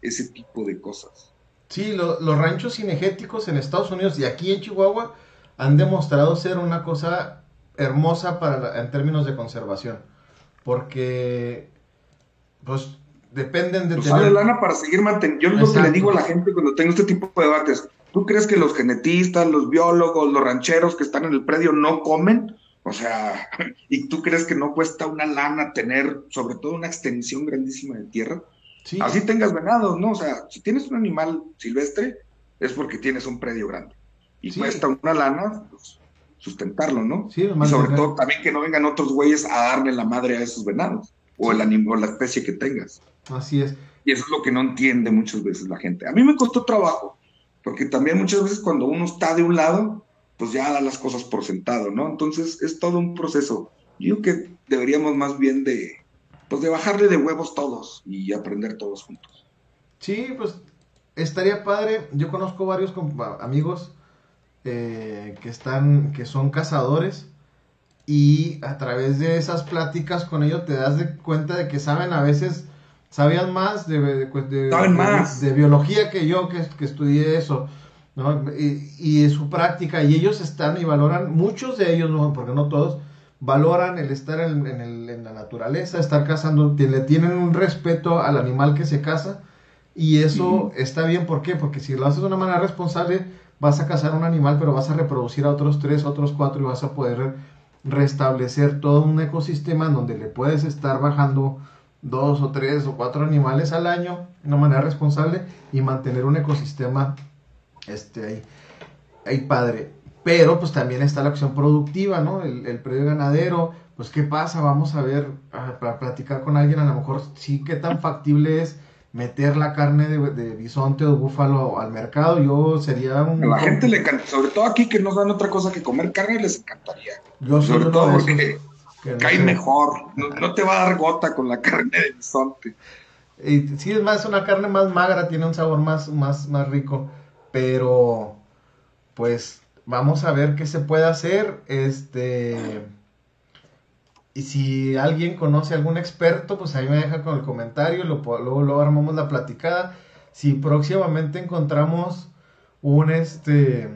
ese tipo de cosas. Sí, los ranchos cinegéticos en Estados Unidos y aquí en Chihuahua han demostrado ser una cosa hermosa para en términos de conservación. Porque, pues, dependen de pues tener... lana para seguir manteniendo. Yo lo que le digo a la gente cuando tengo este tipo de debates, ¿Tú crees que los genetistas, los biólogos, los rancheros que están en el predio no comen? O sea, <laughs> ¿y tú crees que no cuesta una lana tener, sobre todo, una extensión grandísima de tierra? Sí. Así tengas venados, ¿no? O sea, si tienes un animal silvestre, es porque tienes un predio grande. Y cuesta una lana, pues, sustentarlo, ¿no? Sí, y sobre todo también que no vengan otros güeyes a darle la madre a esos venados o, el animal, o la especie que tengas. Así es. Y eso es lo que no entiende muchas veces la gente. A mí me costó trabajo, porque también muchas veces cuando uno está de un lado, pues ya da las cosas por sentado, ¿no? Entonces es todo un proceso. Yo creo que deberíamos más bien de, pues de bajarle de huevos todos y aprender todos juntos. Sí, pues estaría padre. Yo conozco varios amigos eh, que están, que son cazadores y a través de esas pláticas con ellos te das de cuenta de que saben a veces sabían más de, de, biología que yo que, que estudié eso ¿no? y, y, su práctica y ellos están y valoran muchos de ellos no porque no todos valoran el estar en, el, en la naturaleza estar cazando le tienen un respeto al animal que se caza y eso está bien ¿por qué? porque si lo haces de una manera responsable vas a cazar un animal pero vas a reproducir a otros tres otros cuatro y vas a poder restablecer todo un ecosistema en donde le puedes estar bajando dos o tres o cuatro animales al año de una manera responsable y mantener un ecosistema este, ahí, ahí padre. Pero pues también está la opción productiva, ¿no? El, el predio ganadero, pues qué pasa, vamos a ver, para platicar con alguien, a lo mejor sí, qué tan factible es meter la carne de, bisonte o búfalo al mercado, yo sería un... A la gente le encanta, sobre todo aquí que no dan otra cosa que comer carne, les encantaría. Yo sobre todo porque cae mejor, no, te va a dar gota con la carne de bisonte. Y, sí, es más, una carne más magra, tiene un sabor más, más, más rico, pero pues vamos a ver qué se puede hacer, este... Y si alguien conoce a algún experto, pues ahí me deja con el comentario, lo, luego, luego armamos la platicada. Si próximamente encontramos un este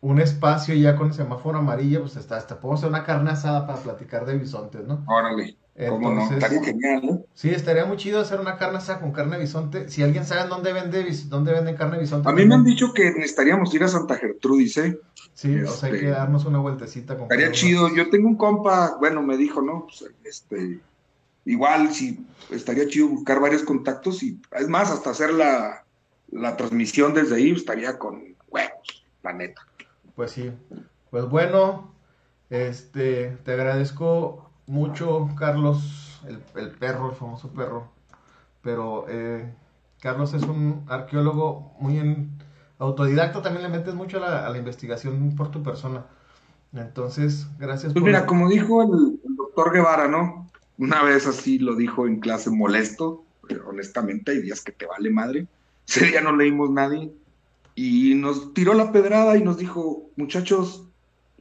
un espacio ya con semáforo amarillo, pues está, hasta podemos hacer una carne asada para platicar de bisontes, ¿no? Órale. ¿Cómo no? Estaría genial, ¿no? Sí, estaría muy chido hacer una carne asada con carne de bisonte. Si alguien sabe dónde vende dónde venden carne de bisonte. A mí me han dicho que necesitaríamos ir a Santa Gertrudis, ¿eh? Sí, o sea, hay que este, darnos una vueltecita. Con estaría chido. Yo tengo un compa, bueno, me dijo, ¿no? Pues, este, igual, sí, estaría chido buscar varios contactos y, es más, hasta hacer la, la transmisión desde ahí estaría con huevos, la neta. Pues sí. Pues bueno, este, te agradezco mucho, Carlos, el, perro, el famoso perro. Pero eh, Carlos es un arqueólogo muy en, autodidacta, también le metes mucho a la, investigación por tu persona. Entonces, gracias. Pues mira, como dijo el, doctor Guevara, ¿no? Una vez así lo dijo en clase molesto, honestamente, hay días que te vale madre. Ese día no leímos nadie. Y nos tiró la pedrada y nos dijo, muchachos,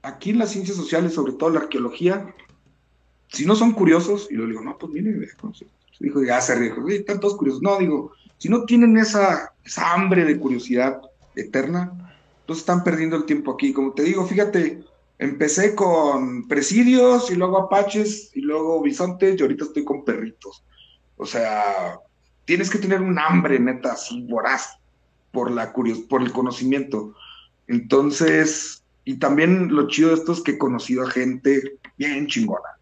aquí en las ciencias sociales, sobre todo la arqueología, si no son curiosos, y lo digo, no, pues miren, dijo, ya se están todos curiosos. No, digo, si no tienen esa, esa hambre de curiosidad eterna, entonces están perdiendo el tiempo aquí. Como te digo, fíjate, empecé con presidios y luego apaches y luego bisontes y ahorita estoy con perritos. O sea, tienes que tener un hambre neta así voraz por la por el conocimiento. Entonces, y también lo chido de esto es que he conocido a gente bien chingona.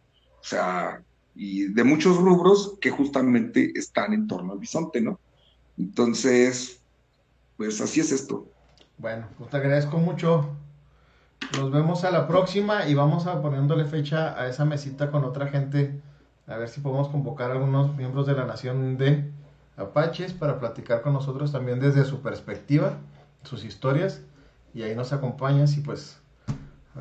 O sea, y de muchos rubros que justamente están en torno al bisonte, ¿no? Entonces, pues así es esto. Bueno, pues te agradezco mucho. Nos vemos a la próxima y vamos a poniéndole fecha a esa mesita con otra gente. A ver si podemos convocar a algunos miembros de la nación de Apaches para platicar con nosotros también desde su perspectiva, sus historias. Y ahí nos acompañas y pues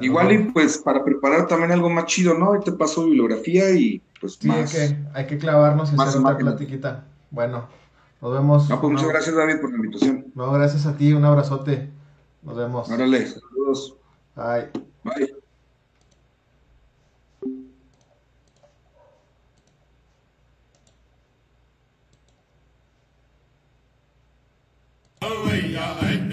Igual y pues para preparar también algo más chido, ¿no? Ahí te paso bibliografía y pues sí, más. Hay que, hay que clavarnos y hacer otra platiquita. Bueno, nos vemos. No, pues muchas gracias David por la invitación. No, gracias a ti, un abrazote. Nos vemos. Órale, saludos. Bye. Bye. Oh,